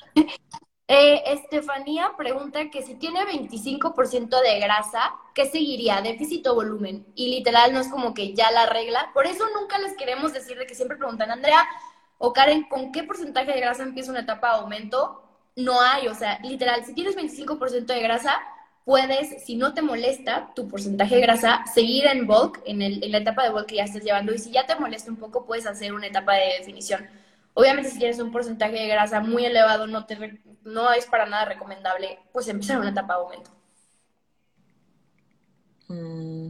Eh, Estefanía pregunta que si tiene 25% de grasa, ¿qué seguiría? ¿Déficit o volumen? Y literal no es como que ya la regla. Por eso nunca les queremos decir de que siempre preguntan, Andrea o Karen, ¿con qué porcentaje de grasa empieza una etapa de aumento? No hay, o sea, literal, si tienes 25% de grasa, puedes, si no te molesta tu porcentaje de grasa, seguir en bulk, en, el, en la etapa de bulk que ya estés llevando. Y si ya te molesta un poco, puedes hacer una etapa de definición. Obviamente, si tienes un porcentaje de grasa muy elevado, no, te, no es para nada recomendable pues empezar una etapa de aumento. Mm.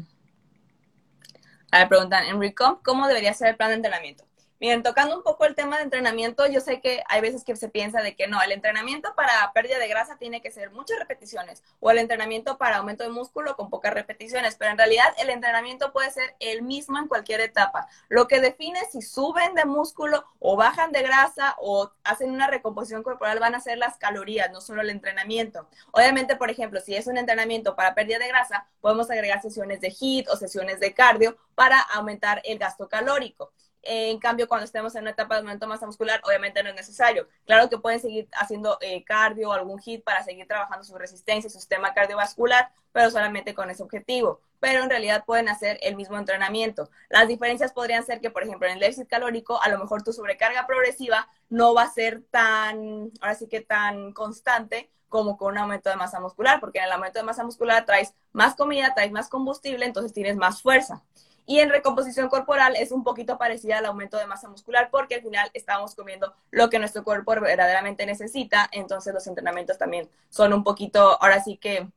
A ver, preguntan, en Recomp, ¿cómo debería ser el plan de entrenamiento? Miren, tocando un poco el tema de entrenamiento, yo sé que hay veces que se piensa de que no, el entrenamiento para pérdida de grasa tiene que ser muchas repeticiones o el entrenamiento para aumento de músculo con pocas repeticiones, pero en realidad el entrenamiento puede ser el mismo en cualquier etapa. Lo que define si suben de músculo o bajan de grasa o hacen una recomposición corporal van a ser las calorías, no solo el entrenamiento. Obviamente, por ejemplo, si es un entrenamiento para pérdida de grasa, podemos agregar sesiones de HIIT o sesiones de cardio para aumentar el gasto calórico. En cambio, cuando estemos en una etapa de aumento de masa muscular, obviamente no es necesario. Claro que pueden seguir haciendo eh, cardio o algún hit para seguir trabajando su resistencia, su sistema cardiovascular, pero solamente con ese objetivo. Pero en realidad pueden hacer el mismo entrenamiento. Las diferencias podrían ser que, por ejemplo, en el déficit calórico, a lo mejor tu sobrecarga progresiva no va a ser tan, ahora sí que tan constante como con un aumento de masa muscular, porque en el aumento de masa muscular traes más comida, traes más combustible, entonces tienes más fuerza. Y en recomposición corporal es un poquito parecida al aumento de masa muscular porque al final estamos comiendo lo que nuestro cuerpo verdaderamente necesita, entonces los entrenamientos también son un poquito, ahora sí que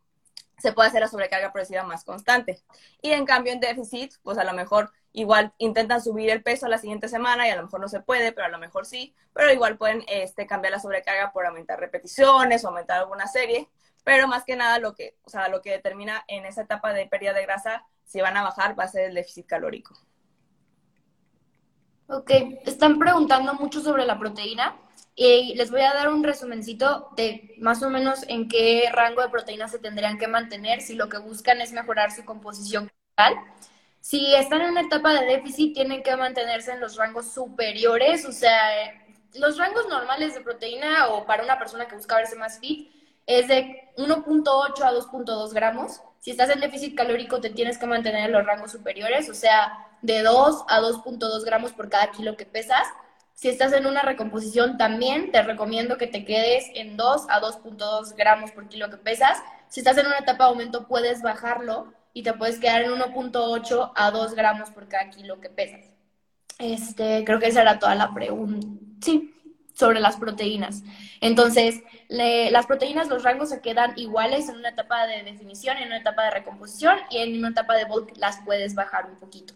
se puede hacer la sobrecarga progresiva más constante. Y en cambio en déficit, pues a lo mejor igual intentan subir el peso la siguiente semana y a lo mejor no se puede, pero a lo mejor sí, pero igual pueden este, cambiar la sobrecarga por aumentar repeticiones o aumentar alguna serie, pero más que nada lo que, o sea, lo que determina en esa etapa de pérdida de grasa si van a bajar va a ser el déficit calórico. Ok, están preguntando mucho sobre la proteína y les voy a dar un resumencito de más o menos en qué rango de proteínas se tendrían que mantener si lo que buscan es mejorar su composición corporal. Si están en una etapa de déficit, tienen que mantenerse en los rangos superiores, o sea, los rangos normales de proteína o para una persona que busca verse más fit es de 1.8 a 2.2 gramos. Si estás en déficit calórico, te tienes que mantener en los rangos superiores, o sea, de 2 a 2.2 gramos por cada kilo que pesas. Si estás en una recomposición, también te recomiendo que te quedes en 2 a 2.2 gramos por kilo que pesas. Si estás en una etapa de aumento, puedes bajarlo y te puedes quedar en 1.8 a 2 gramos por cada kilo que pesas. Este, creo que esa era toda la pregunta. Sí, sobre las proteínas. Entonces, las proteínas, los rangos se quedan iguales en una etapa de definición, en una etapa de recomposición y en una etapa de bulk las puedes bajar un poquito.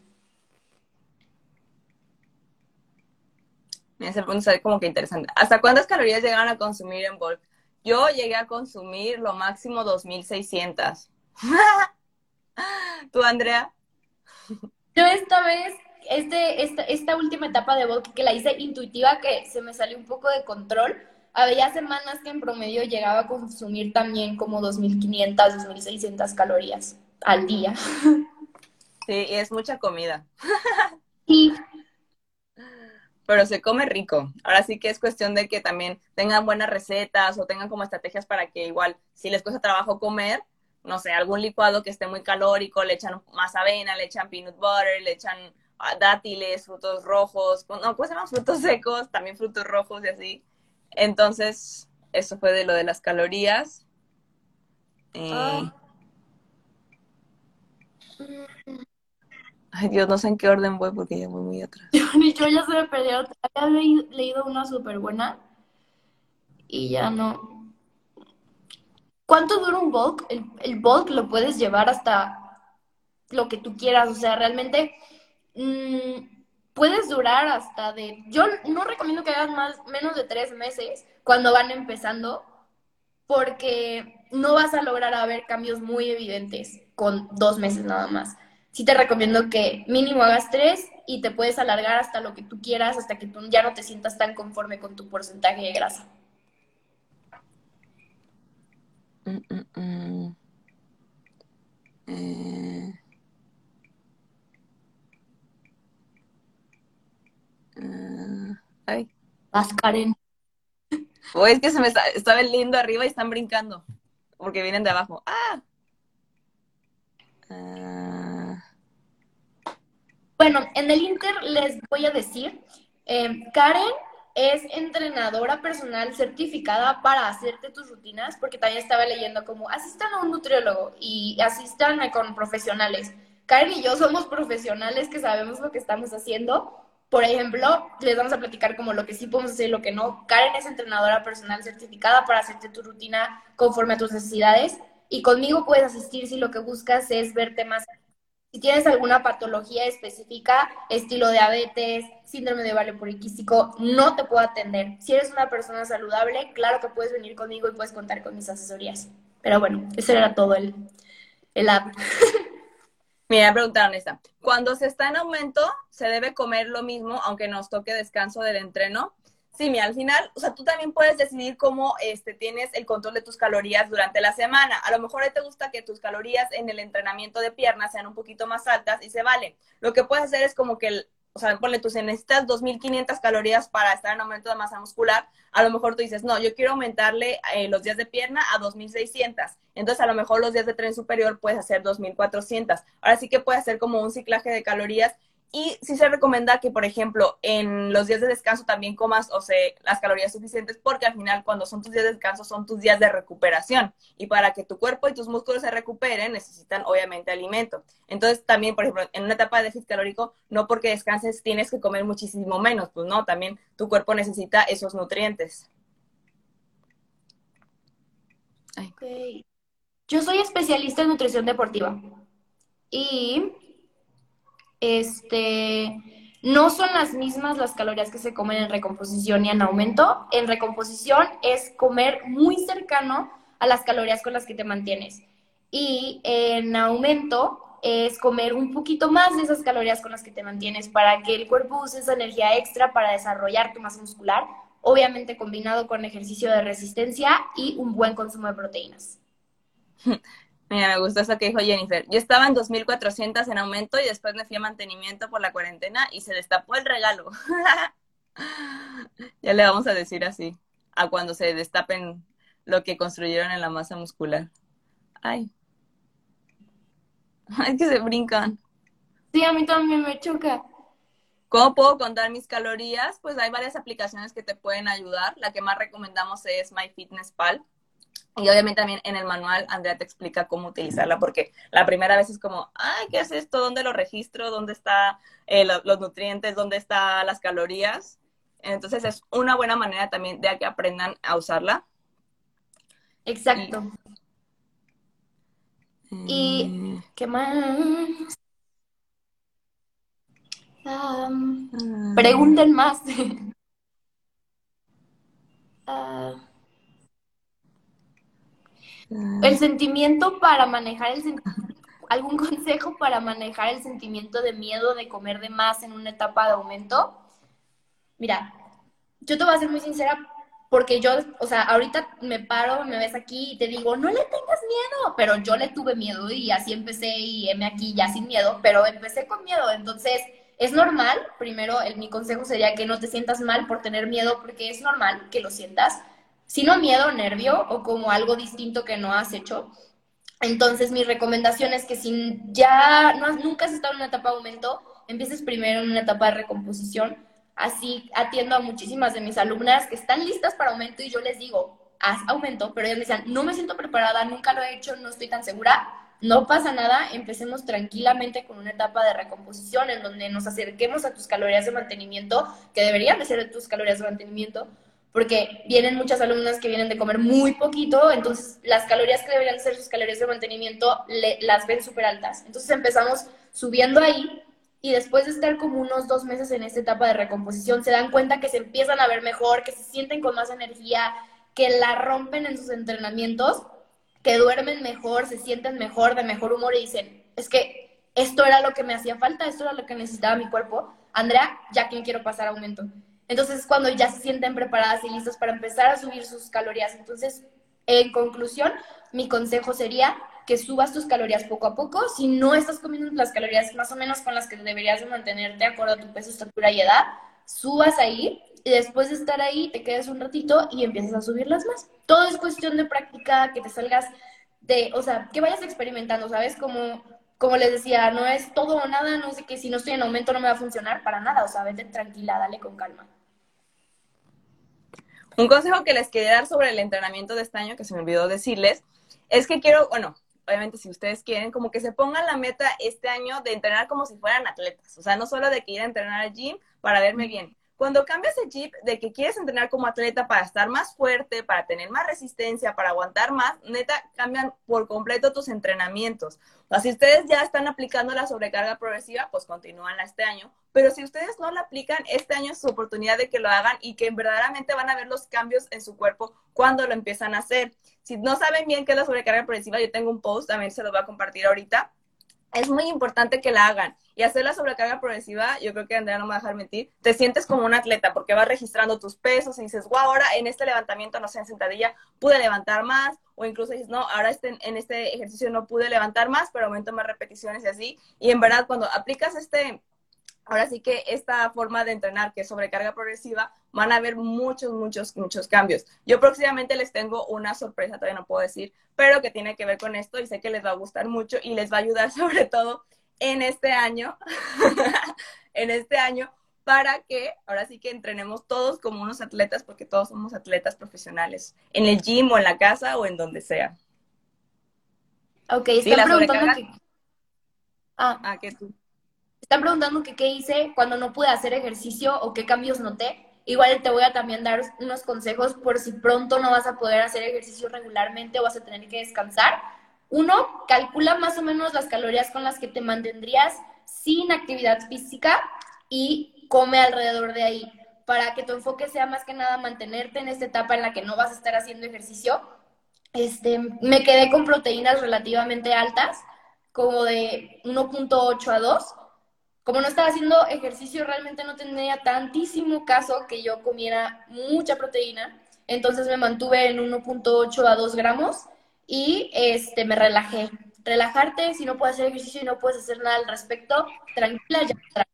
Ese punto se como que interesante. ¿Hasta cuántas calorías llegan a consumir en bulk? Yo llegué a consumir lo máximo 2600. ¿Tú, Andrea? Yo esta vez este, esta, esta última etapa de bulk que la hice intuitiva, que se me salió un poco de control, había semanas que en promedio llegaba a consumir también como 2.500, 2.600 calorías al día. Sí, y es mucha comida. Sí. Pero se come rico. Ahora sí que es cuestión de que también tengan buenas recetas o tengan como estrategias para que igual, si les cuesta trabajo comer, no sé, algún licuado que esté muy calórico, le echan más avena, le echan peanut butter, le echan dátiles, frutos rojos, no, ¿cómo se llaman? Frutos secos, también frutos rojos y así. Entonces, eso fue de lo de las calorías. Eh. Ay, Dios, no sé en qué orden voy porque ya voy muy atrás. Ni yo ya se me perdió. Había leído una súper buena y ya no. ¿Cuánto dura un bulk? El, el bulk lo puedes llevar hasta lo que tú quieras. O sea, realmente Mm, puedes durar hasta de... Yo no recomiendo que hagas más, menos de tres meses cuando van empezando, porque no vas a lograr a ver cambios muy evidentes con dos meses nada más. Sí te recomiendo que mínimo hagas tres y te puedes alargar hasta lo que tú quieras, hasta que tú ya no te sientas tan conforme con tu porcentaje de grasa. Mm, mm, eh, Uh, ay. Vas, Karen. O es que se me está, estaba lindo arriba y están brincando. Porque vienen de abajo. ¡Ah! ah. Bueno, en el Inter les voy a decir, eh, Karen es entrenadora personal certificada para hacerte tus rutinas, porque también estaba leyendo como asistan a un nutriólogo y asistan con profesionales. Karen y yo somos profesionales que sabemos lo que estamos haciendo por ejemplo, les vamos a platicar como lo que sí podemos hacer y lo que no. Karen es entrenadora personal certificada para hacerte tu rutina conforme a tus necesidades y conmigo puedes asistir si lo que buscas es verte más. Si tienes alguna patología específica, estilo diabetes, síndrome de ovario poliquístico, no te puedo atender. Si eres una persona saludable, claro que puedes venir conmigo y puedes contar con mis asesorías. Pero bueno, eso era todo el, el app. Mira, preguntaron esta. Cuando se está en aumento, ¿se debe comer lo mismo aunque nos toque descanso del entreno? Sí, mira, al final, o sea, tú también puedes decidir cómo este, tienes el control de tus calorías durante la semana. A lo mejor te gusta que tus calorías en el entrenamiento de piernas sean un poquito más altas y se vale. Lo que puedes hacer es como que o sea, ponle tú, si necesitas 2.500 calorías para estar en aumento de masa muscular, a lo mejor tú dices, no, yo quiero aumentarle eh, los días de pierna a 2.600. Entonces, a lo mejor los días de tren superior puedes hacer 2.400. Ahora sí que puedes hacer como un ciclaje de calorías y sí se recomienda que, por ejemplo, en los días de descanso también comas, o sea, las calorías suficientes, porque al final cuando son tus días de descanso son tus días de recuperación. Y para que tu cuerpo y tus músculos se recuperen, necesitan obviamente alimento. Entonces también, por ejemplo, en una etapa de déficit calórico, no porque descanses tienes que comer muchísimo menos, pues no, también tu cuerpo necesita esos nutrientes. Yo soy especialista en nutrición deportiva. Y este, no son las mismas las calorías que se comen en recomposición y en aumento. En recomposición es comer muy cercano a las calorías con las que te mantienes. Y en aumento es comer un poquito más de esas calorías con las que te mantienes para que el cuerpo use esa energía extra para desarrollar tu masa muscular, obviamente combinado con ejercicio de resistencia y un buen consumo de proteínas. Mira, me gustó eso que dijo Jennifer. Yo estaba en 2.400 en aumento y después me fui a mantenimiento por la cuarentena y se destapó el regalo. ya le vamos a decir así, a cuando se destapen lo que construyeron en la masa muscular. Ay. Ay, que se brincan. Sí, a mí también me choca. ¿Cómo puedo contar mis calorías? Pues hay varias aplicaciones que te pueden ayudar. La que más recomendamos es MyFitnessPal y obviamente también en el manual Andrea te explica cómo utilizarla, porque la primera vez es como, ay, ¿qué es esto? ¿Dónde lo registro? ¿Dónde están eh, los nutrientes? ¿Dónde están las calorías? Entonces es una buena manera también de que aprendan a usarla. Exacto. Y, eh, qué más? Ah. pregunten más. uh, el sentimiento para manejar el algún consejo para manejar el sentimiento de miedo de comer de más en una etapa de aumento. Mira, yo te voy a ser muy sincera porque yo, o sea, ahorita me paro, me ves aquí y te digo, no le tengas miedo, pero yo le tuve miedo y así empecé y heme aquí ya sin miedo, pero empecé con miedo, entonces es normal, primero el, mi consejo sería que no te sientas mal por tener miedo porque es normal que lo sientas, sino miedo, nervio o como algo distinto que no has hecho. Entonces, mi recomendación es que si ya no nunca has estado en una etapa de aumento, empieces primero en una etapa de recomposición. Así atiendo a muchísimas de mis alumnas que están listas para aumento y yo les digo, haz aumento, pero ellas me dicen, no me siento preparada, nunca lo he hecho, no estoy tan segura. No pasa nada, empecemos tranquilamente con una etapa de recomposición en donde nos acerquemos a tus calorías de mantenimiento, que deberían de ser tus calorías de mantenimiento, porque vienen muchas alumnas que vienen de comer muy poquito, entonces las calorías que deberían ser sus calorías de mantenimiento las ven súper altas. Entonces empezamos subiendo ahí y después de estar como unos dos meses en esta etapa de recomposición, se dan cuenta que se empiezan a ver mejor, que se sienten con más energía, que la rompen en sus entrenamientos, que duermen mejor, se sienten mejor, de mejor humor y dicen, es que esto era lo que me hacía falta, esto era lo que necesitaba mi cuerpo. Andrea, ya que quiero pasar aumento. Entonces, cuando ya se sienten preparadas y listas para empezar a subir sus calorías. Entonces, en conclusión, mi consejo sería que subas tus calorías poco a poco. Si no estás comiendo las calorías más o menos con las que deberías de mantenerte de acuerdo a tu peso, estatura y edad, subas ahí y después de estar ahí te quedes un ratito y empiezas a subirlas más. Todo es cuestión de práctica, que te salgas de, o sea, que vayas experimentando, ¿sabes? Como, como les decía, no es todo o nada, no de que si no estoy en aumento no me va a funcionar para nada, o sea, vete tranquila, dale con calma. Un consejo que les quería dar sobre el entrenamiento de este año, que se me olvidó decirles, es que quiero, bueno, obviamente si ustedes quieren, como que se pongan la meta este año de entrenar como si fueran atletas. O sea, no solo de que ir a entrenar al gym para verme bien, cuando cambias el chip de que quieres entrenar como atleta para estar más fuerte, para tener más resistencia, para aguantar más, neta, cambian por completo tus entrenamientos. O si ustedes ya están aplicando la sobrecarga progresiva, pues continúanla este año. Pero si ustedes no la aplican, este año es su oportunidad de que lo hagan y que verdaderamente van a ver los cambios en su cuerpo cuando lo empiezan a hacer. Si no saben bien qué es la sobrecarga progresiva, yo tengo un post, también se lo voy a compartir ahorita es muy importante que la hagan. Y hacer la sobrecarga progresiva, yo creo que Andrea no me va a dejar mentir, te sientes como un atleta porque vas registrando tus pesos y dices, wow, ahora en este levantamiento, no sé, en sentadilla, pude levantar más. O incluso dices, no, ahora este, en este ejercicio no pude levantar más, pero aumento más repeticiones y así. Y en verdad, cuando aplicas este, ahora sí que esta forma de entrenar, que es sobrecarga progresiva, van a haber muchos, muchos, muchos cambios. Yo próximamente les tengo una sorpresa, todavía no puedo decir, pero que tiene que ver con esto y sé que les va a gustar mucho y les va a ayudar sobre todo en este año, en este año, para que ahora sí que entrenemos todos como unos atletas, porque todos somos atletas profesionales, en el gym o en la casa o en donde sea. Ok, están preguntando que... Ah, ah, que tú. Están preguntando que qué hice cuando no pude hacer ejercicio o qué cambios noté. Igual te voy a también dar unos consejos por si pronto no vas a poder hacer ejercicio regularmente o vas a tener que descansar. Uno, calcula más o menos las calorías con las que te mantendrías sin actividad física y come alrededor de ahí para que tu enfoque sea más que nada mantenerte en esta etapa en la que no vas a estar haciendo ejercicio. Este, me quedé con proteínas relativamente altas, como de 1.8 a 2 como no estaba haciendo ejercicio, realmente no tenía tantísimo caso que yo comiera mucha proteína. Entonces me mantuve en 1.8 a 2 gramos y este, me relajé. Relajarte, si no puedes hacer ejercicio y no puedes hacer nada al respecto, tranquila, ya.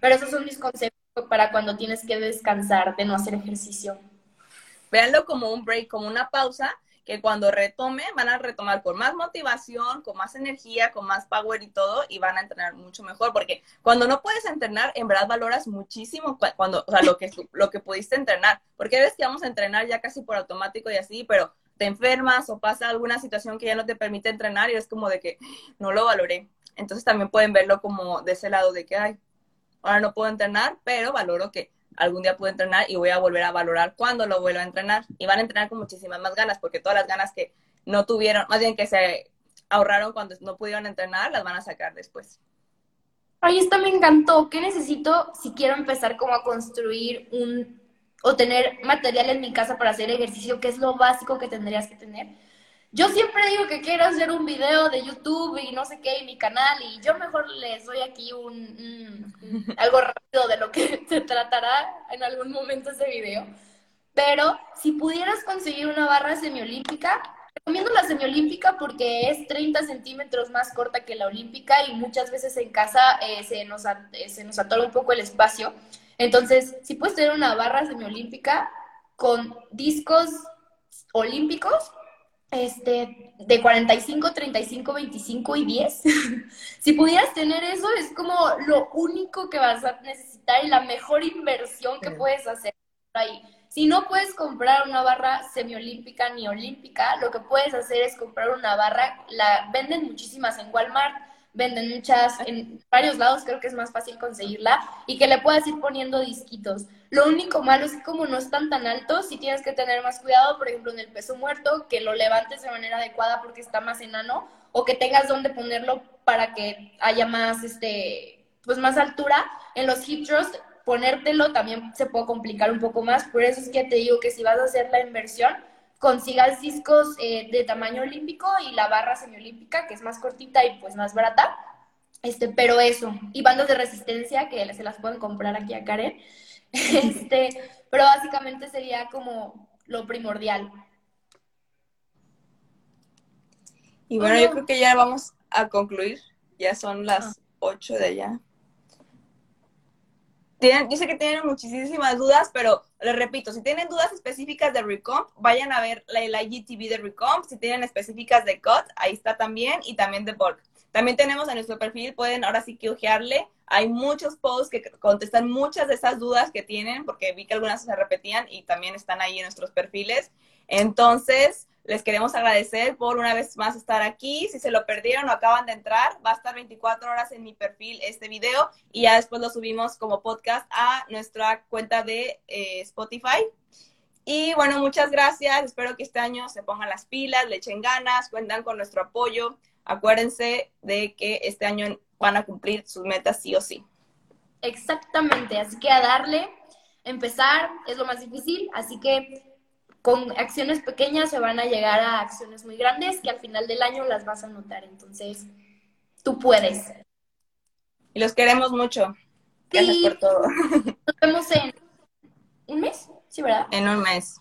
Pero esos son mis consejos para cuando tienes que descansar de no hacer ejercicio. Véanlo como un break, como una pausa que cuando retome van a retomar con más motivación, con más energía, con más power y todo, y van a entrenar mucho mejor, porque cuando no puedes entrenar, en verdad valoras muchísimo cuando, o sea, lo que, lo que pudiste entrenar, porque ves que vamos a entrenar ya casi por automático y así, pero te enfermas o pasa alguna situación que ya no te permite entrenar y es como de que no lo valoré. Entonces también pueden verlo como de ese lado de que, ay, ahora no puedo entrenar, pero valoro que algún día pude entrenar y voy a volver a valorar cuando lo vuelva a entrenar. Y van a entrenar con muchísimas más ganas, porque todas las ganas que no tuvieron, más bien que se ahorraron cuando no pudieron entrenar, las van a sacar después. Ay, esto me encantó. ¿Qué necesito si quiero empezar como a construir un o tener material en mi casa para hacer ejercicio? ¿Qué es lo básico que tendrías que tener? Yo siempre digo que quiero hacer un video de YouTube y no sé qué, y mi canal, y yo mejor les doy aquí un, algo rápido de lo que se tratará en algún momento ese video. Pero si pudieras conseguir una barra semiolímpica, recomiendo la semiolímpica porque es 30 centímetros más corta que la olímpica y muchas veces en casa eh, se, nos, eh, se nos atora un poco el espacio. Entonces, si puedes tener una barra semiolímpica con discos olímpicos, este, de 45, 35, 25 y 10. si pudieras tener eso, es como lo único que vas a necesitar y la mejor inversión que puedes hacer ahí. Si no puedes comprar una barra semiolímpica ni olímpica, lo que puedes hacer es comprar una barra, la venden muchísimas en Walmart venden muchas en varios lados, creo que es más fácil conseguirla y que le puedas ir poniendo disquitos. Lo único malo es que como no están tan altos, sí tienes que tener más cuidado, por ejemplo, en el peso muerto, que lo levantes de manera adecuada porque está más enano o que tengas donde ponerlo para que haya más este pues más altura. En los hip thrusts ponértelo también se puede complicar un poco más, por eso es que te digo que si vas a hacer la inversión, consigas discos eh, de tamaño olímpico y la barra semiolímpica, que es más cortita y pues más barata. Este, pero eso, y bandas de resistencia que se las pueden comprar aquí a Karen. Este, pero básicamente sería como lo primordial. Y bueno, yo creo que ya vamos a concluir. Ya son las 8 de allá yo sé que tienen muchísimas dudas, pero les repito, si tienen dudas específicas de Recomp, vayan a ver la, IGTV de Recomp. Si tienen específicas de COT, ahí está también, y también de Bulk. También tenemos en nuestro perfil, pueden ahora sí que ojearle. Hay muchos posts que contestan muchas de esas dudas que tienen, porque vi que algunas se repetían y también están ahí en nuestros perfiles. Entonces, les queremos agradecer por una vez más estar aquí. Si se lo perdieron o acaban de entrar, va a estar 24 horas en mi perfil este video y ya después lo subimos como podcast a nuestra cuenta de eh, Spotify. Y bueno, muchas gracias. Espero que este año se pongan las pilas, le echen ganas, cuentan con nuestro apoyo. Acuérdense de que este año van a cumplir sus metas sí o sí. Exactamente, así que a darle, empezar es lo más difícil, así que con acciones pequeñas se van a llegar a acciones muy grandes que al final del año las vas a notar. Entonces, tú puedes. Y los queremos mucho. Gracias por todo. Nos vemos en un mes, ¿sí, verdad? En un mes.